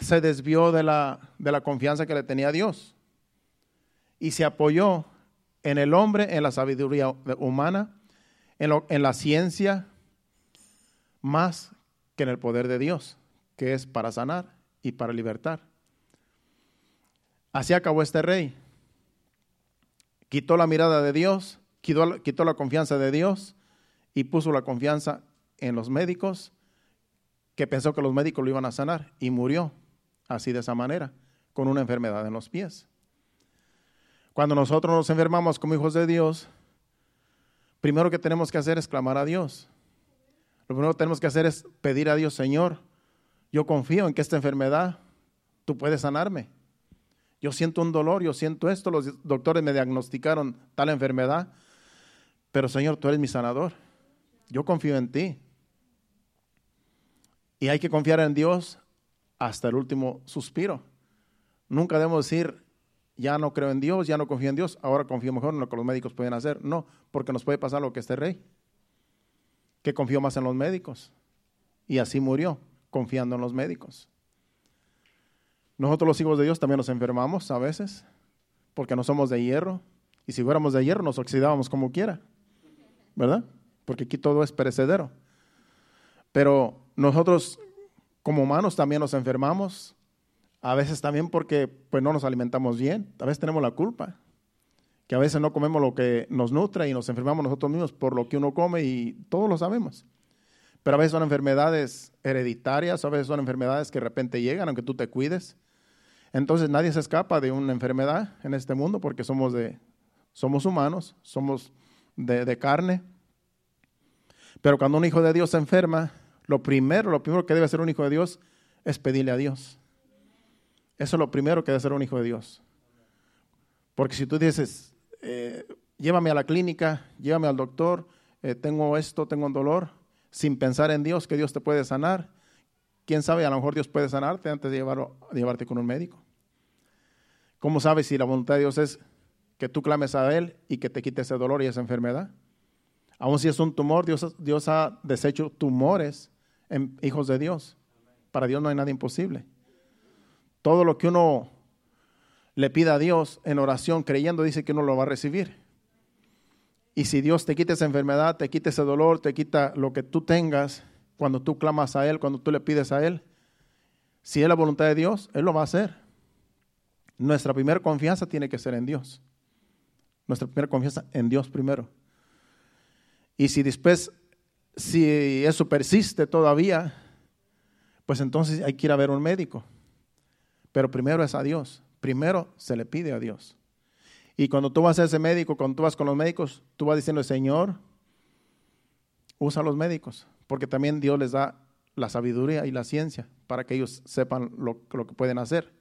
Se desvió de la, de la confianza que le tenía a Dios y se apoyó en el hombre, en la sabiduría humana, en, en la ciencia, más que en el poder de Dios, que es para sanar y para libertar. Así acabó este rey. Quitó la mirada de Dios, quitó, quitó la confianza de Dios y puso la confianza en los médicos que pensó que los médicos lo iban a sanar y murió así de esa manera, con una enfermedad en los pies. Cuando nosotros nos enfermamos como hijos de Dios, primero que tenemos que hacer es clamar a Dios. Lo primero que tenemos que hacer es pedir a Dios, Señor, yo confío en que esta enfermedad tú puedes sanarme. Yo siento un dolor, yo siento esto, los doctores me diagnosticaron tal enfermedad, pero Señor, tú eres mi sanador. Yo confío en ti. Y hay que confiar en Dios hasta el último suspiro. Nunca debemos decir, ya no creo en Dios, ya no confío en Dios, ahora confío mejor en lo que los médicos pueden hacer. No, porque nos puede pasar lo que este rey, que confió más en los médicos. Y así murió, confiando en los médicos. Nosotros los hijos de Dios también nos enfermamos a veces, porque no somos de hierro. Y si fuéramos de hierro, nos oxidábamos como quiera, ¿verdad? Porque aquí todo es perecedero. Pero nosotros como humanos también nos enfermamos, a veces también porque pues, no nos alimentamos bien, a veces tenemos la culpa, que a veces no comemos lo que nos nutre y nos enfermamos nosotros mismos por lo que uno come y todos lo sabemos. Pero a veces son enfermedades hereditarias, a veces son enfermedades que de repente llegan aunque tú te cuides. Entonces nadie se escapa de una enfermedad en este mundo porque somos, de, somos humanos, somos de, carne. Pero cuando un hijo de Dios se enferma, lo primero, lo primero que debe hacer un hijo de Dios es pedirle a Dios. Eso es lo primero que debe hacer un hijo de Dios. Porque si tú dices, eh, llévame a la clínica, llévame al doctor, eh, tengo esto, tengo un dolor, sin pensar en Dios, que Dios te puede sanar, quién sabe, a lo mejor Dios puede sanarte antes de, llevarte con un médico. ¿Cómo sabes si la voluntad de Dios es que tú clames a Él y que te quite ese dolor y esa enfermedad? Aun si es un tumor, Dios, Dios ha deshecho tumores en hijos de Dios. Para Dios no hay nada imposible. Todo lo que uno le pida a Dios en oración, creyendo, dice que uno lo va a recibir. Y si Dios te quita esa enfermedad, te quita ese dolor, te quita lo que tú tengas, cuando tú clamas a Él, cuando tú le pides a Él, si es la voluntad de Dios, Él lo va a hacer. Nuestra primera confianza tiene que ser en Dios. Nuestra primera confianza en Dios primero. Y si después, si eso persiste todavía, pues entonces hay que ir a ver un médico. Pero primero es a Dios. Primero se le pide a Dios. Y cuando tú vas a ese médico, cuando tú vas con los médicos, tú vas diciendo, Señor, usa a los médicos, porque también Dios les da la sabiduría y la ciencia para que ellos sepan lo, lo que pueden hacer.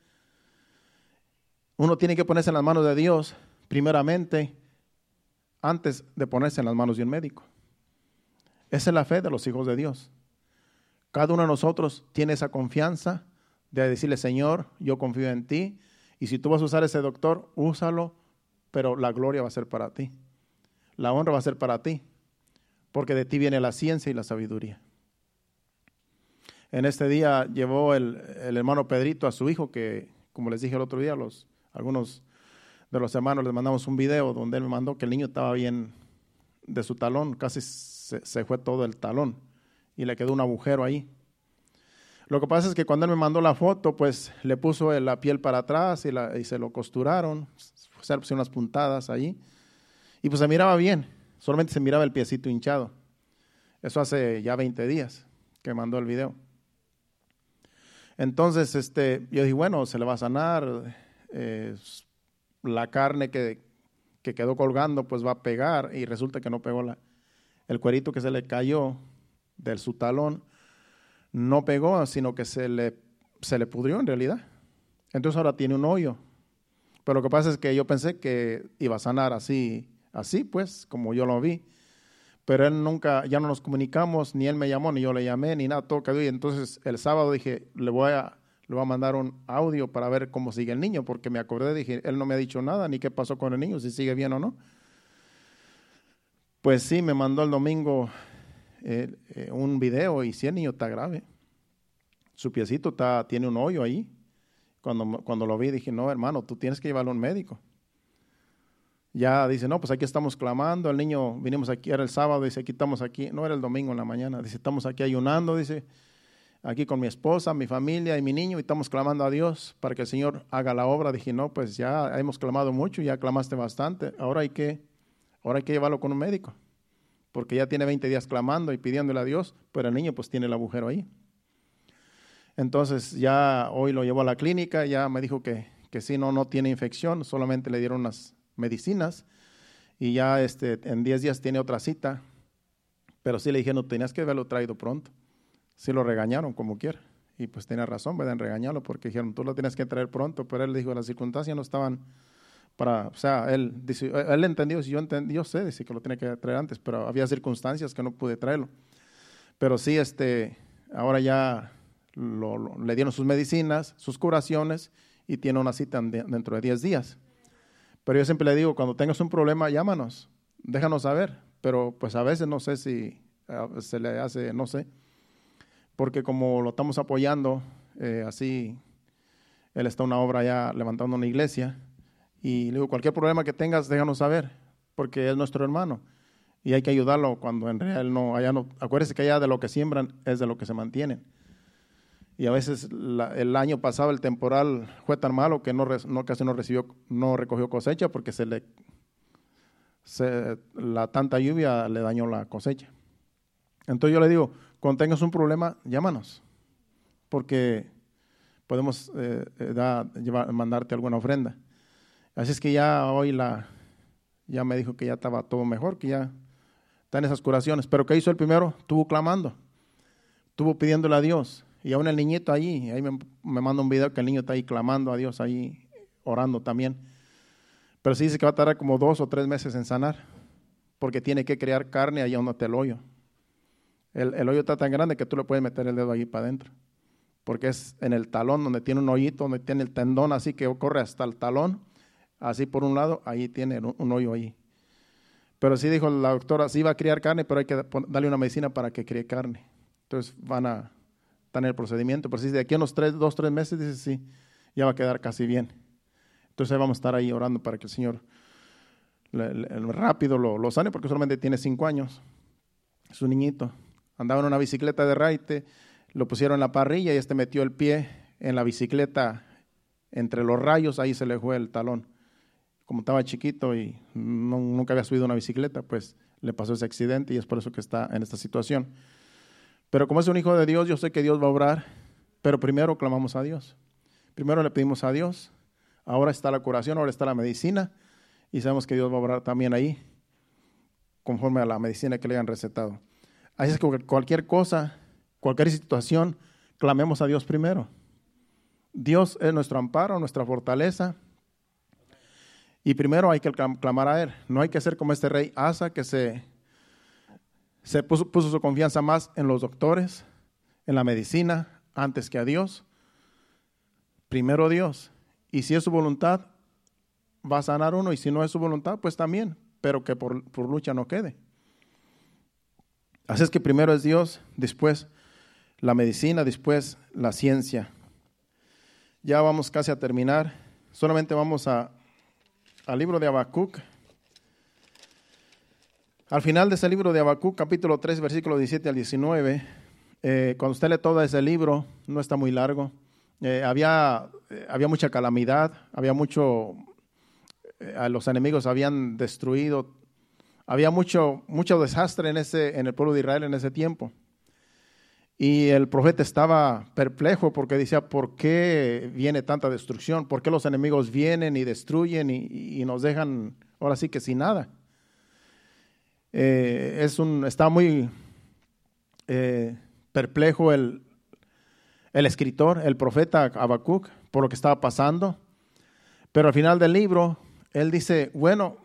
Uno tiene que ponerse en las manos de Dios, primeramente, antes de ponerse en las manos de un médico. Esa es la fe de los hijos de Dios. Cada uno de nosotros tiene esa confianza de decirle, Señor, yo confío en ti, y si tú vas a usar ese doctor, úsalo, pero la gloria va a ser para ti. La honra va a ser para ti, porque de ti viene la ciencia y la sabiduría. En este día llevó el, el hermano Pedrito a su hijo, que como les dije el otro día, los, algunos de los hermanos les mandamos un video donde él me mandó que el niño estaba bien de su talón, casi se, fue todo el talón y le quedó un agujero ahí. Lo que pasa es que cuando él me mandó la foto, pues le puso la piel para atrás y, y se lo costuraron, se pusieron unas puntadas ahí y pues se miraba bien, solamente se miraba el piecito hinchado. Eso hace ya 20 días que mandó el video. Entonces, este, yo dije, bueno, se le va a sanar, eh, la carne que, que, quedó colgando pues va a pegar y resulta que no pegó la, el cuerito que se le cayó del su talón, no pegó, sino que se le, se le pudrió en realidad. Entonces ahora tiene un hoyo. Pero lo que pasa es que yo pensé que iba a sanar así, así pues, como yo lo vi. Pero él nunca, ya no nos comunicamos, ni él me llamó, ni yo le llamé, ni nada, todo quedó. Y entonces el sábado dije, le voy a, le voy a mandar un audio para ver cómo sigue el niño, porque me acordé, dije, él no me ha dicho nada, ni qué pasó con el niño, si sigue bien o no. Pues sí, me mandó el domingo eh, eh, un video y sí, el niño está grave. Su piecito está, tiene un hoyo ahí. Cuando, cuando lo vi dije, no, hermano, tú tienes que llevarlo a un médico. Ya dice, no, pues aquí estamos clamando. El niño, vinimos aquí, era el sábado, dice, aquí estamos aquí. No era el domingo en la mañana. Dice, estamos aquí ayunando, dice aquí con mi esposa, mi familia y mi niño y estamos clamando a Dios para que el Señor haga la obra. Dije, no, pues ya hemos clamado mucho, ya clamaste bastante, ahora hay que, ahora hay que llevarlo con un médico, porque ya tiene 20 días clamando y pidiéndole a Dios, pero el niño pues tiene el agujero ahí. Entonces ya hoy lo llevo a la clínica, ya me dijo que, que sí, no, no tiene infección, solamente le dieron unas medicinas y ya este, en 10 días tiene otra cita, pero sí le dije, no, tenías que haberlo traído pronto sí lo regañaron como quiera. Y pues tenía razón, ¿verdad? En regañarlo porque dijeron, tú lo tienes que traer pronto, pero él dijo, las circunstancias no estaban para, o sea, él, dice, él entendió, si yo entendí, yo sé, dice que lo tiene que traer antes, pero había circunstancias que no pude traerlo. Pero sí, este, ahora ya le dieron sus medicinas, sus curaciones y tiene una cita dentro de 10 días. Pero yo siempre le digo, cuando tengas un problema, llámanos, déjanos saber. Pero pues a veces no sé si se le hace, no sé porque como lo estamos apoyando, eh, así, él está una obra ya levantando una iglesia, y le digo, cualquier problema que tengas, déjanos saber, porque es nuestro hermano, y hay que ayudarlo cuando en realidad no, allá no, acuérdese que allá de lo que siembran es de lo que se mantienen. Y a veces el año pasado el temporal fue tan malo que no, no, casi no recibió, no recogió cosecha porque se le, la tanta lluvia le dañó la cosecha. Entonces yo le digo, cuando tengas un problema, llámanos, porque podemos eh, eh, mandarte alguna ofrenda. Así es que ya hoy la, ya me dijo que ya estaba todo mejor, que ya están esas curaciones. Pero ¿qué hizo el primero? Estuvo clamando, estuvo pidiéndole a Dios. Y aún el niñito allí, ahí me, me manda un video que el niño está ahí clamando a Dios, ahí orando también. Pero sí dice que va a tardar como dos o tres meses en sanar, porque tiene que crear carne ahí donde está el hoyo. El, hoyo está tan grande que tú le puedes meter el dedo ahí para adentro. porque es en el talón donde tiene un hoyito, donde tiene el tendón así que corre hasta el talón, así por un lado, ahí tiene un hoyo ahí. Pero sí dijo la doctora, sí va a criar carne, pero hay que darle una medicina para que críe carne. Entonces van a en el procedimiento, pero si de aquí a unos tres, dos, tres meses, dice sí, ya va a quedar casi bien. Entonces vamos a estar ahí orando para que el Señor rápido lo, lo sane, porque solamente tiene cinco años. Es un niñito. Andaba en una bicicleta de raite, lo pusieron en la parrilla y este metió el pie en la bicicleta entre los rayos, ahí se le fue el talón. Como estaba chiquito y nunca había subido una bicicleta, pues le pasó ese accidente y es por eso que está en esta situación. Pero como es un hijo de Dios, yo sé que Dios va a obrar, pero primero clamamos a Dios. Primero le pedimos a Dios, ahora está la curación, ahora está la medicina y sabemos que Dios va a obrar también ahí, conforme a la medicina que le hayan recetado. Así es que cualquier cosa, cualquier situación, clamemos a Dios primero. Dios es nuestro amparo, nuestra fortaleza. Y primero hay que clamar a Él. No hay que ser como este rey Asa que se, se puso, puso su confianza más en los doctores, en la medicina, antes que a Dios. Primero Dios. Y si es su voluntad, va a sanar uno. Y si no es su voluntad, pues también. Pero que por, lucha no quede. Así es que primero es Dios, después la medicina, después la ciencia. Ya vamos casi a terminar. Solamente vamos a, al libro de Habacuc. Al final de ese libro de Habacuc, capítulo 3, versículo 17 al 19, eh, cuando usted lee todo ese libro, no está muy largo, eh, había, eh, había mucha calamidad, había mucho, a los enemigos habían destruido había mucho, mucho desastre en, ese, en el pueblo de Israel en ese tiempo. Y el profeta estaba perplejo porque decía, ¿por qué viene tanta destrucción? ¿Por qué los enemigos vienen y destruyen y, nos dejan ahora sí que sin nada? Eh, es un, está muy eh, perplejo el, el escritor, el profeta Habacuc, por lo que estaba pasando. Pero al final del libro, él dice, bueno,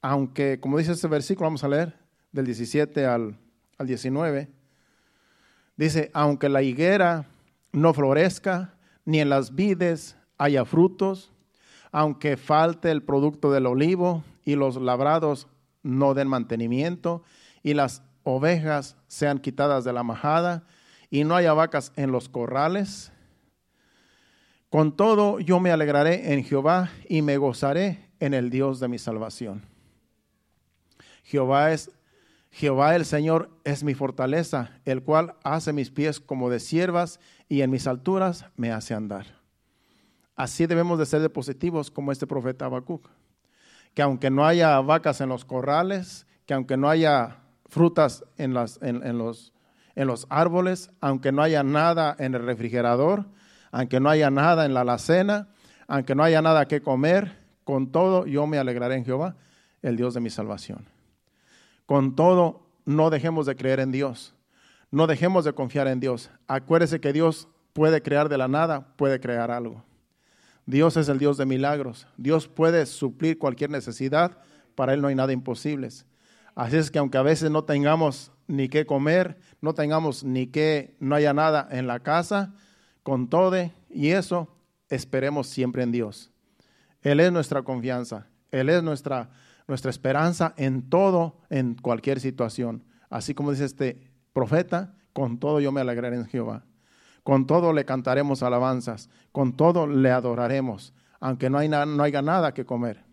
aunque, como dice ese versículo, vamos a leer del 17 al, al 19, dice, aunque la higuera no florezca, ni en las vides haya frutos, aunque falte el producto del olivo y los labrados no den mantenimiento y las ovejas sean quitadas de la majada y no haya vacas en los corrales. Con todo yo me alegraré en Jehová y me gozaré en el Dios de mi salvación. Jehová es Jehová el Señor es mi fortaleza, el cual hace mis pies como de siervas y en mis alturas me hace andar. Así debemos de ser de positivos como este profeta Habacuc. Que aunque no haya vacas en los corrales, que aunque no haya frutas en, en, los, en los árboles, aunque no haya nada en el refrigerador, aunque no haya nada en la alacena, aunque no haya nada que comer, con todo yo me alegraré en Jehová, el Dios de mi salvación. Con todo, no dejemos de creer en Dios. No dejemos de confiar en Dios. Acuérdese que Dios puede crear de la nada, puede crear algo. Dios es el Dios de milagros. Dios puede suplir cualquier necesidad. Para Él no hay nada imposible. Así es que aunque a veces no tengamos ni qué comer, no tengamos ni qué, no haya nada en la casa, con todo y eso, esperemos siempre en Dios. Él es nuestra confianza. Él es nuestra nuestra esperanza en todo, en cualquier situación. Así como dice este profeta, con todo yo me alegraré en Jehová. Con todo le cantaremos alabanzas, con todo le adoraremos, aunque no, no haya nada que comer,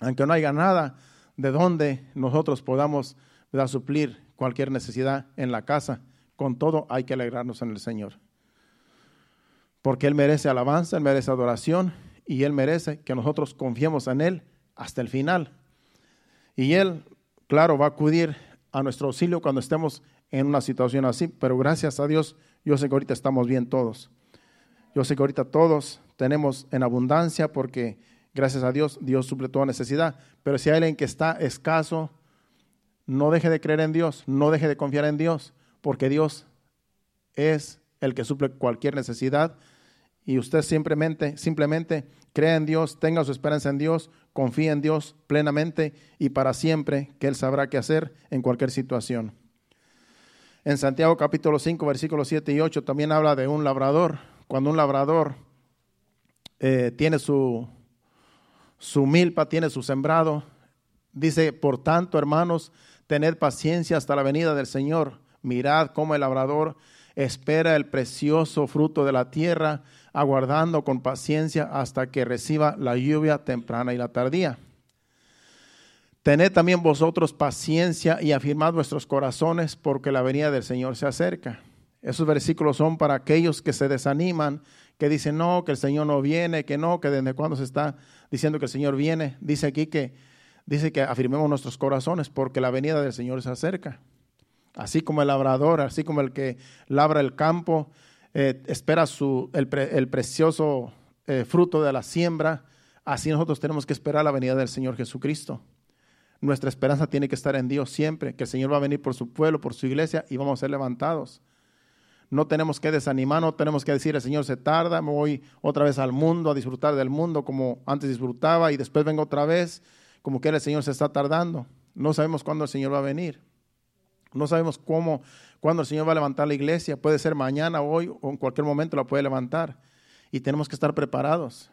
aunque no haya nada de donde nosotros podamos suplir cualquier necesidad en la casa, con todo hay que alegrarnos en el Señor. Porque Él merece alabanza, Él merece adoración y Él merece que nosotros confiemos en Él hasta el final. Y Él, claro, va a acudir a nuestro auxilio cuando estemos en una situación así, pero gracias a Dios, yo sé que ahorita estamos bien todos. Yo sé que ahorita todos tenemos en abundancia porque gracias a Dios, Dios suple toda necesidad. Pero si hay alguien que está escaso, no deje de creer en Dios, no deje de confiar en Dios, porque Dios es el que suple cualquier necesidad y usted simplemente, simplemente crea en Dios, tenga su esperanza en Dios, confíe en Dios plenamente y para siempre, que Él sabrá qué hacer en cualquier situación. En Santiago capítulo 5, versículos 7 y 8 también habla de un labrador. Cuando un labrador eh, tiene su, su milpa, tiene su sembrado, dice, por tanto, hermanos, tened paciencia hasta la venida del Señor. Mirad cómo el labrador espera el precioso fruto de la tierra, aguardando con paciencia hasta que reciba la lluvia temprana y la tardía. Tened también vosotros paciencia y afirmad vuestros corazones porque la venida del Señor se acerca. Esos versículos son para aquellos que se desaniman, que dicen no, que el Señor no viene, que no, que desde cuando se está diciendo que el Señor viene. Dice aquí que dice que afirmemos nuestros corazones porque la venida del Señor se acerca. Así como el labrador, así como el que labra el campo, eh, espera su, el, precioso eh, fruto de la siembra, así nosotros tenemos que esperar la venida del Señor Jesucristo. Nuestra esperanza tiene que estar en Dios siempre, que el Señor va a venir por su pueblo, por su iglesia y vamos a ser levantados. No tenemos que desanimar, no tenemos que decir el Señor se tarda, me voy otra vez al mundo a disfrutar del mundo como antes disfrutaba y después vengo otra vez como que el Señor se está tardando. No sabemos cuándo el Señor va a venir. No sabemos cómo, cuándo el Señor va a levantar la iglesia. Puede ser mañana, hoy o en cualquier momento la puede levantar. Y tenemos que estar preparados.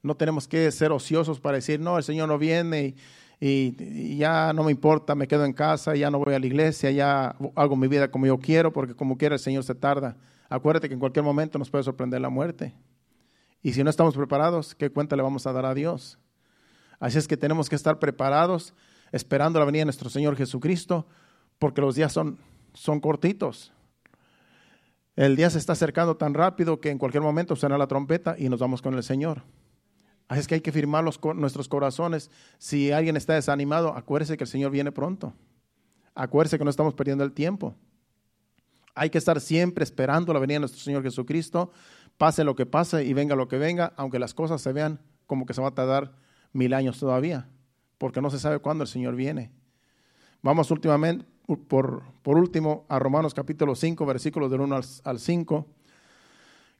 No tenemos que ser ociosos para decir, no, el Señor no viene y, ya no me importa, me quedo en casa, ya no voy a la iglesia, ya hago mi vida como yo quiero, porque como quiera el Señor se tarda. Acuérdate que en cualquier momento nos puede sorprender la muerte. Y si no estamos preparados, ¿qué cuenta le vamos a dar a Dios? Así es que tenemos que estar preparados, esperando la venida de nuestro Señor Jesucristo, porque los días son, son cortitos. El día se está acercando tan rápido que en cualquier momento suena la trompeta y nos vamos con el Señor. Así es que hay que firmar los, nuestros corazones. Si alguien está desanimado, acuérdese que el Señor viene pronto. Acuérdese que no estamos perdiendo el tiempo. Hay que estar siempre esperando la venida de nuestro Señor Jesucristo, pase lo que pase y venga lo que venga, aunque las cosas se vean como que se va a tardar mil años todavía, porque no se sabe cuándo el Señor viene. Vamos últimamente, por, por último, a Romanos capítulo 5, versículos del 1 al 5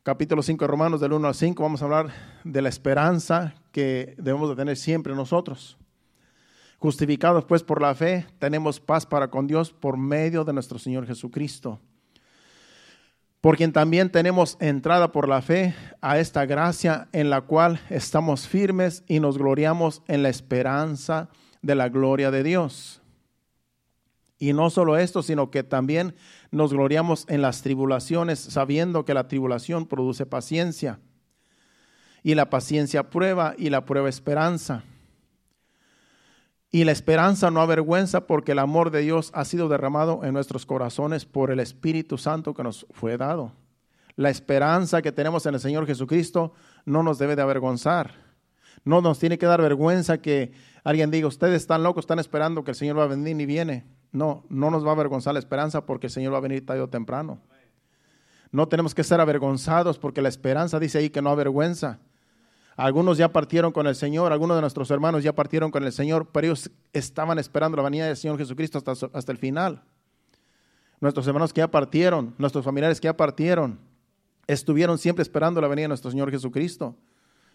capítulo 5 de Romanos del 1 al 5 vamos a hablar de la esperanza que debemos de tener siempre nosotros. Justificados pues por la fe, tenemos paz para con Dios por medio de nuestro Señor Jesucristo. Por quien también tenemos entrada por la fe a esta gracia en la cual estamos firmes y nos gloriamos en la esperanza de la gloria de Dios. Y no solo esto, sino que también nos gloriamos en las tribulaciones, sabiendo que la tribulación produce paciencia. Y la paciencia prueba y la prueba esperanza. Y la esperanza no avergüenza porque el amor de Dios ha sido derramado en nuestros corazones por el Espíritu Santo que nos fue dado. La esperanza que tenemos en el Señor Jesucristo no nos debe de avergonzar. No nos tiene que dar vergüenza que alguien diga, ustedes están locos, están esperando que el Señor va a venir y viene. No, no nos va a avergonzar la esperanza porque el Señor va a venir tarde o temprano. No tenemos que ser avergonzados porque la esperanza dice ahí que no avergüenza. Algunos ya partieron con el Señor, algunos de nuestros hermanos ya partieron con el Señor, pero ellos estaban esperando la venida del Señor Jesucristo hasta, hasta el final. Nuestros hermanos que ya partieron, nuestros familiares que ya partieron, estuvieron siempre esperando la venida de nuestro Señor Jesucristo.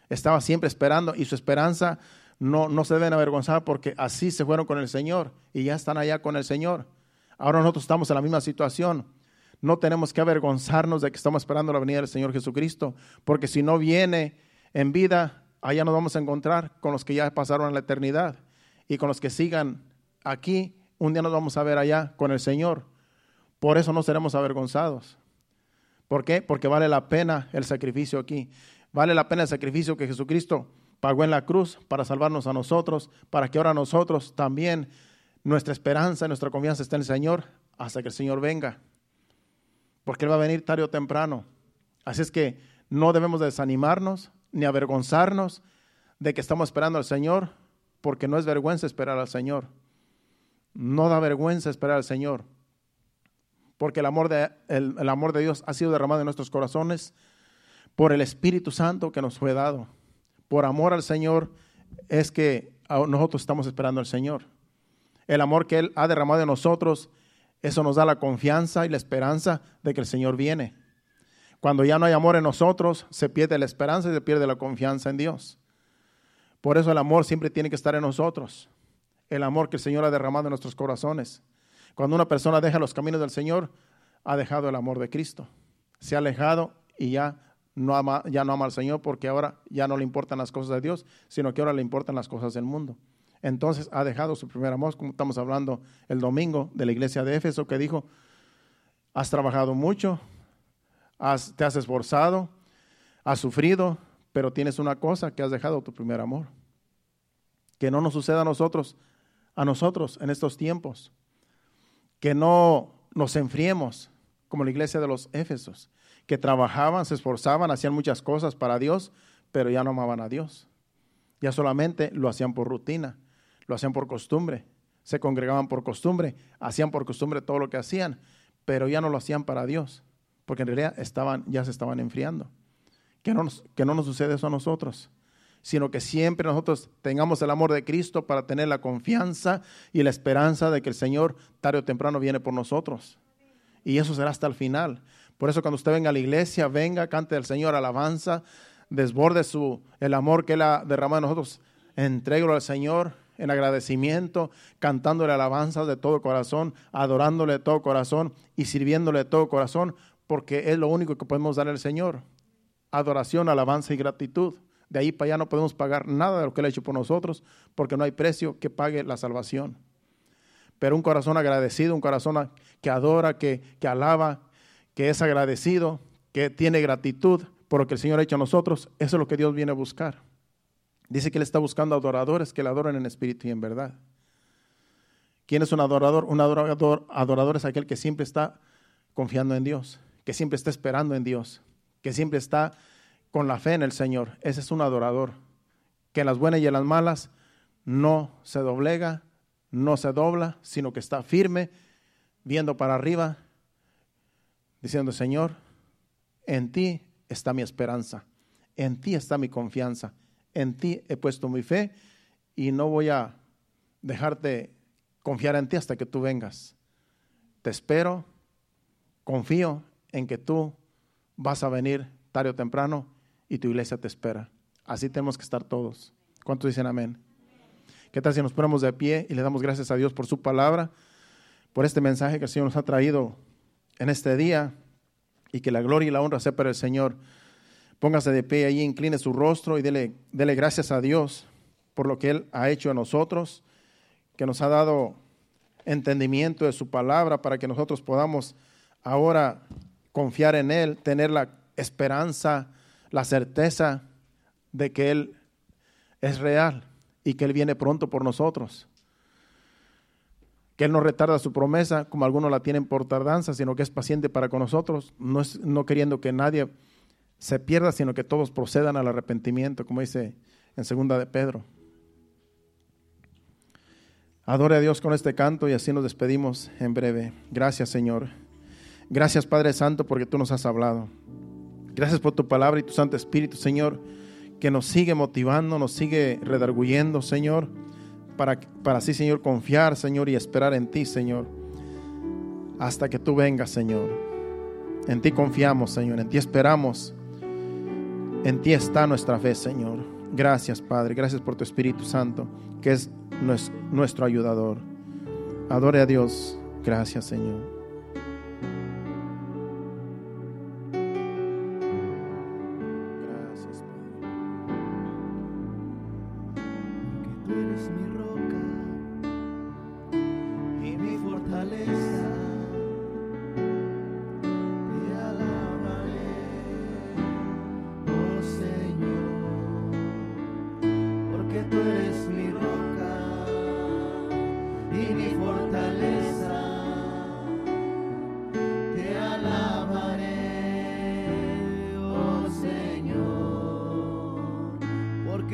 Estaba siempre esperando y su esperanza no, no se deben avergonzar porque así se fueron con el Señor y ya están allá con el Señor. Ahora nosotros estamos en la misma situación. No tenemos que avergonzarnos de que estamos esperando la venida del Señor Jesucristo, porque si no viene en vida, allá nos vamos a encontrar con los que ya pasaron a la eternidad y con los que sigan aquí, un día nos vamos a ver allá con el Señor. Por eso no seremos avergonzados. ¿Por qué? Porque vale la pena el sacrificio aquí. Vale la pena el sacrificio que Jesucristo pagó en la cruz para salvarnos a nosotros, para que ahora nosotros también nuestra esperanza, nuestra confianza está en el Señor hasta que el Señor venga. Porque Él va a venir tarde o temprano. Así es que no debemos desanimarnos ni avergonzarnos de que estamos esperando al Señor, porque no es vergüenza esperar al Señor. No da vergüenza esperar al Señor. Porque el amor de, el amor de Dios ha sido derramado en nuestros corazones por el Espíritu Santo que nos fue dado por amor al Señor es que nosotros estamos esperando al Señor. El amor que Él ha derramado en nosotros, eso nos da la confianza y la esperanza de que el Señor viene. Cuando ya no hay amor en nosotros, se pierde la esperanza y se pierde la confianza en Dios. Por eso el amor siempre tiene que estar en nosotros. El amor que el Señor ha derramado en nuestros corazones. Cuando una persona deja los caminos del Señor, ha dejado el amor de Cristo. Se ha alejado y ya no ama, ya no ama al Señor porque ahora ya no le importan las cosas de Dios, sino que ahora le importan las cosas del mundo. Entonces ha dejado su primer amor, como estamos hablando el domingo de la iglesia de Éfeso, que dijo, has trabajado mucho, te has esforzado, has sufrido, pero tienes una cosa, que has dejado tu primer amor. Que no nos suceda a nosotros, a nosotros en estos tiempos. Que no nos enfriemos como la iglesia de los Éfesos, que trabajaban, se esforzaban, hacían muchas cosas para Dios, pero ya no amaban a Dios. Ya solamente lo hacían por rutina, lo hacían por costumbre, se congregaban por costumbre, hacían por costumbre todo lo que hacían, pero ya no lo hacían para Dios, porque en realidad estaban, ya se estaban enfriando. Que no, nos, que no nos sucede eso a nosotros, sino que siempre nosotros tengamos el amor de Cristo para tener la confianza y la esperanza de que el Señor tarde o temprano viene por nosotros. Y eso será hasta el final. Por eso cuando usted venga a la iglesia, venga, cante al Señor alabanza, desborde su, el amor que Él ha derramado en nosotros, entréguelo al Señor en agradecimiento, cantándole alabanzas de todo corazón, adorándole de todo corazón y sirviéndole de todo corazón, porque es lo único que podemos dar al Señor. Adoración, alabanza y gratitud. De ahí para allá no podemos pagar nada de lo que Él ha hecho por nosotros, porque no hay precio que pague la salvación. Pero un corazón agradecido, un corazón que adora, que, que alaba, que es agradecido, que tiene gratitud por lo que el Señor ha hecho a nosotros, eso es lo que Dios viene a buscar. Dice que Él está buscando adoradores que le adoren en espíritu y en verdad. ¿Quién es un adorador? Un adorador, es aquel que siempre está confiando en Dios, que siempre está esperando en Dios, que siempre está con la fe en el Señor. Ese es un adorador, que en las buenas y en las malas no se doblega, no se dobla, sino que está firme, viendo para arriba diciendo, Señor, en ti está mi esperanza, en ti está mi confianza, en ti he puesto mi fe y no voy a dejarte confiar en ti hasta que tú vengas. Te espero, confío en que tú vas a venir tarde o temprano y tu iglesia te espera. Así tenemos que estar todos. ¿Cuántos dicen amén? ¿Qué tal si nos ponemos de pie y le damos gracias a Dios por su palabra, por este mensaje que el Señor nos ha traído en este día y que la gloria y la honra sea para el Señor. Póngase de pie ahí, incline su rostro y dele, dele gracias a Dios por lo que Él ha hecho a nosotros, que nos ha dado entendimiento de su palabra para que nosotros podamos ahora confiar en Él, tener la esperanza, la certeza de que Él es real y que Él viene pronto por nosotros que Él no retarda su promesa como algunos la tienen por tardanza, sino que es paciente para con nosotros, no, es, no queriendo que nadie se pierda, sino que todos procedan al arrepentimiento, como dice en segunda de Pedro. Adore a Dios con este canto y así nos despedimos en breve. Gracias Señor. Gracias Padre Santo porque tú nos has hablado. Gracias por tu palabra y tu Santo Espíritu, Señor, que nos sigue motivando, nos sigue redarguyendo, Señor para, para así, Señor, confiar, Señor, y esperar en ti, Señor, hasta que tú vengas, Señor. En ti confiamos, Señor, en ti esperamos. En ti está nuestra fe, Señor. Gracias, Padre. Gracias por tu Espíritu Santo, que es nuestro ayudador. Adore a Dios. Gracias, Señor.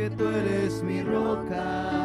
que tú
eres mi roca.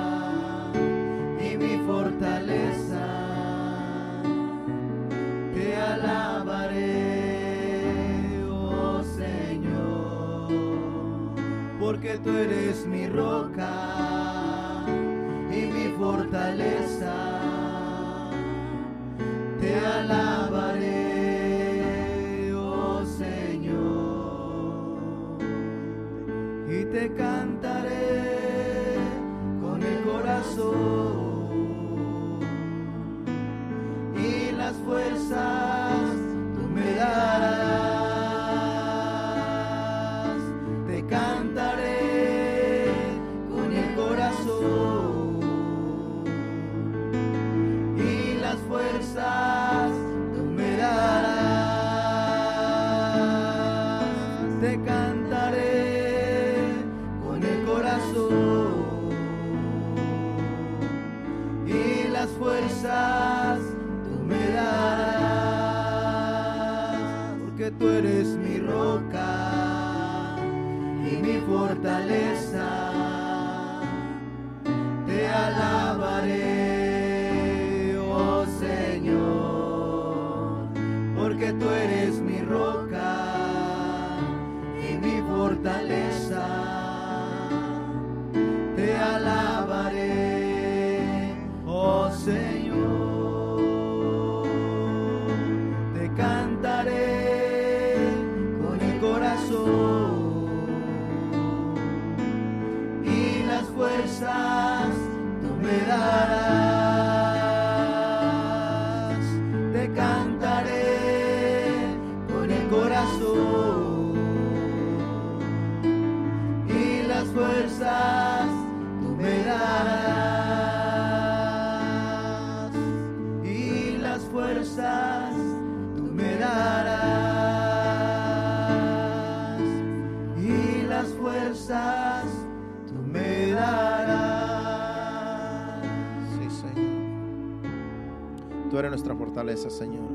Señor.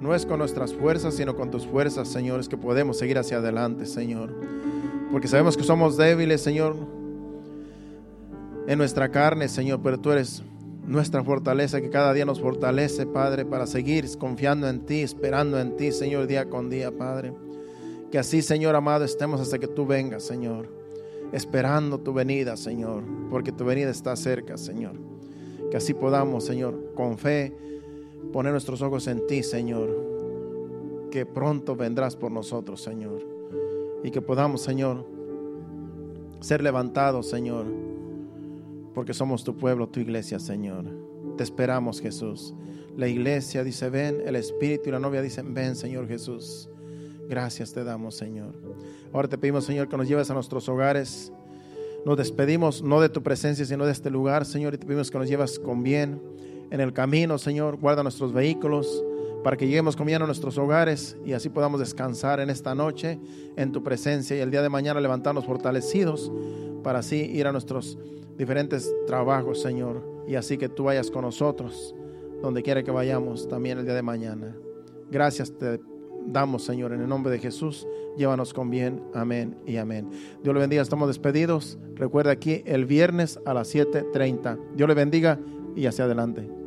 No es con nuestras fuerzas, sino con tus fuerzas, Señor, es que podemos seguir hacia adelante, Señor. Porque sabemos que somos débiles, Señor, en nuestra carne, Señor, pero tú eres nuestra fortaleza que cada día nos fortalece, Padre, para seguir confiando en ti, esperando en ti, Señor, día con día, Padre. Que así, Señor amado, estemos hasta que tú vengas, Señor, esperando tu venida, Señor, porque tu venida está cerca, Señor. Que así podamos, Señor, con fe, poner nuestros ojos en ti, Señor, que pronto vendrás por nosotros, Señor. Y que podamos, Señor, ser levantados, Señor, porque somos tu pueblo, tu iglesia, Señor. Te esperamos, Jesús. La iglesia dice, ven, el Espíritu y la novia dicen, ven, Señor Jesús. Gracias te damos, Señor. Ahora te pedimos, Señor, que nos lleves a nuestros hogares. Nos despedimos no de tu presencia, sino de este lugar, Señor, y te pedimos que nos lleves con bien en el camino, Señor. Guarda nuestros vehículos para que lleguemos con bien a nuestros hogares y así podamos descansar en esta noche en tu presencia y el día de mañana levantarnos fortalecidos para así ir a nuestros diferentes trabajos, Señor, y así que tú vayas con nosotros donde quiera que vayamos también el día de mañana. Gracias te damos, Señor, en el nombre de Jesús. Llévanos con bien. Amén y amén. Dios le bendiga. Estamos despedidos. Recuerda aquí el viernes a las 7:30. Dios le bendiga y hacia adelante.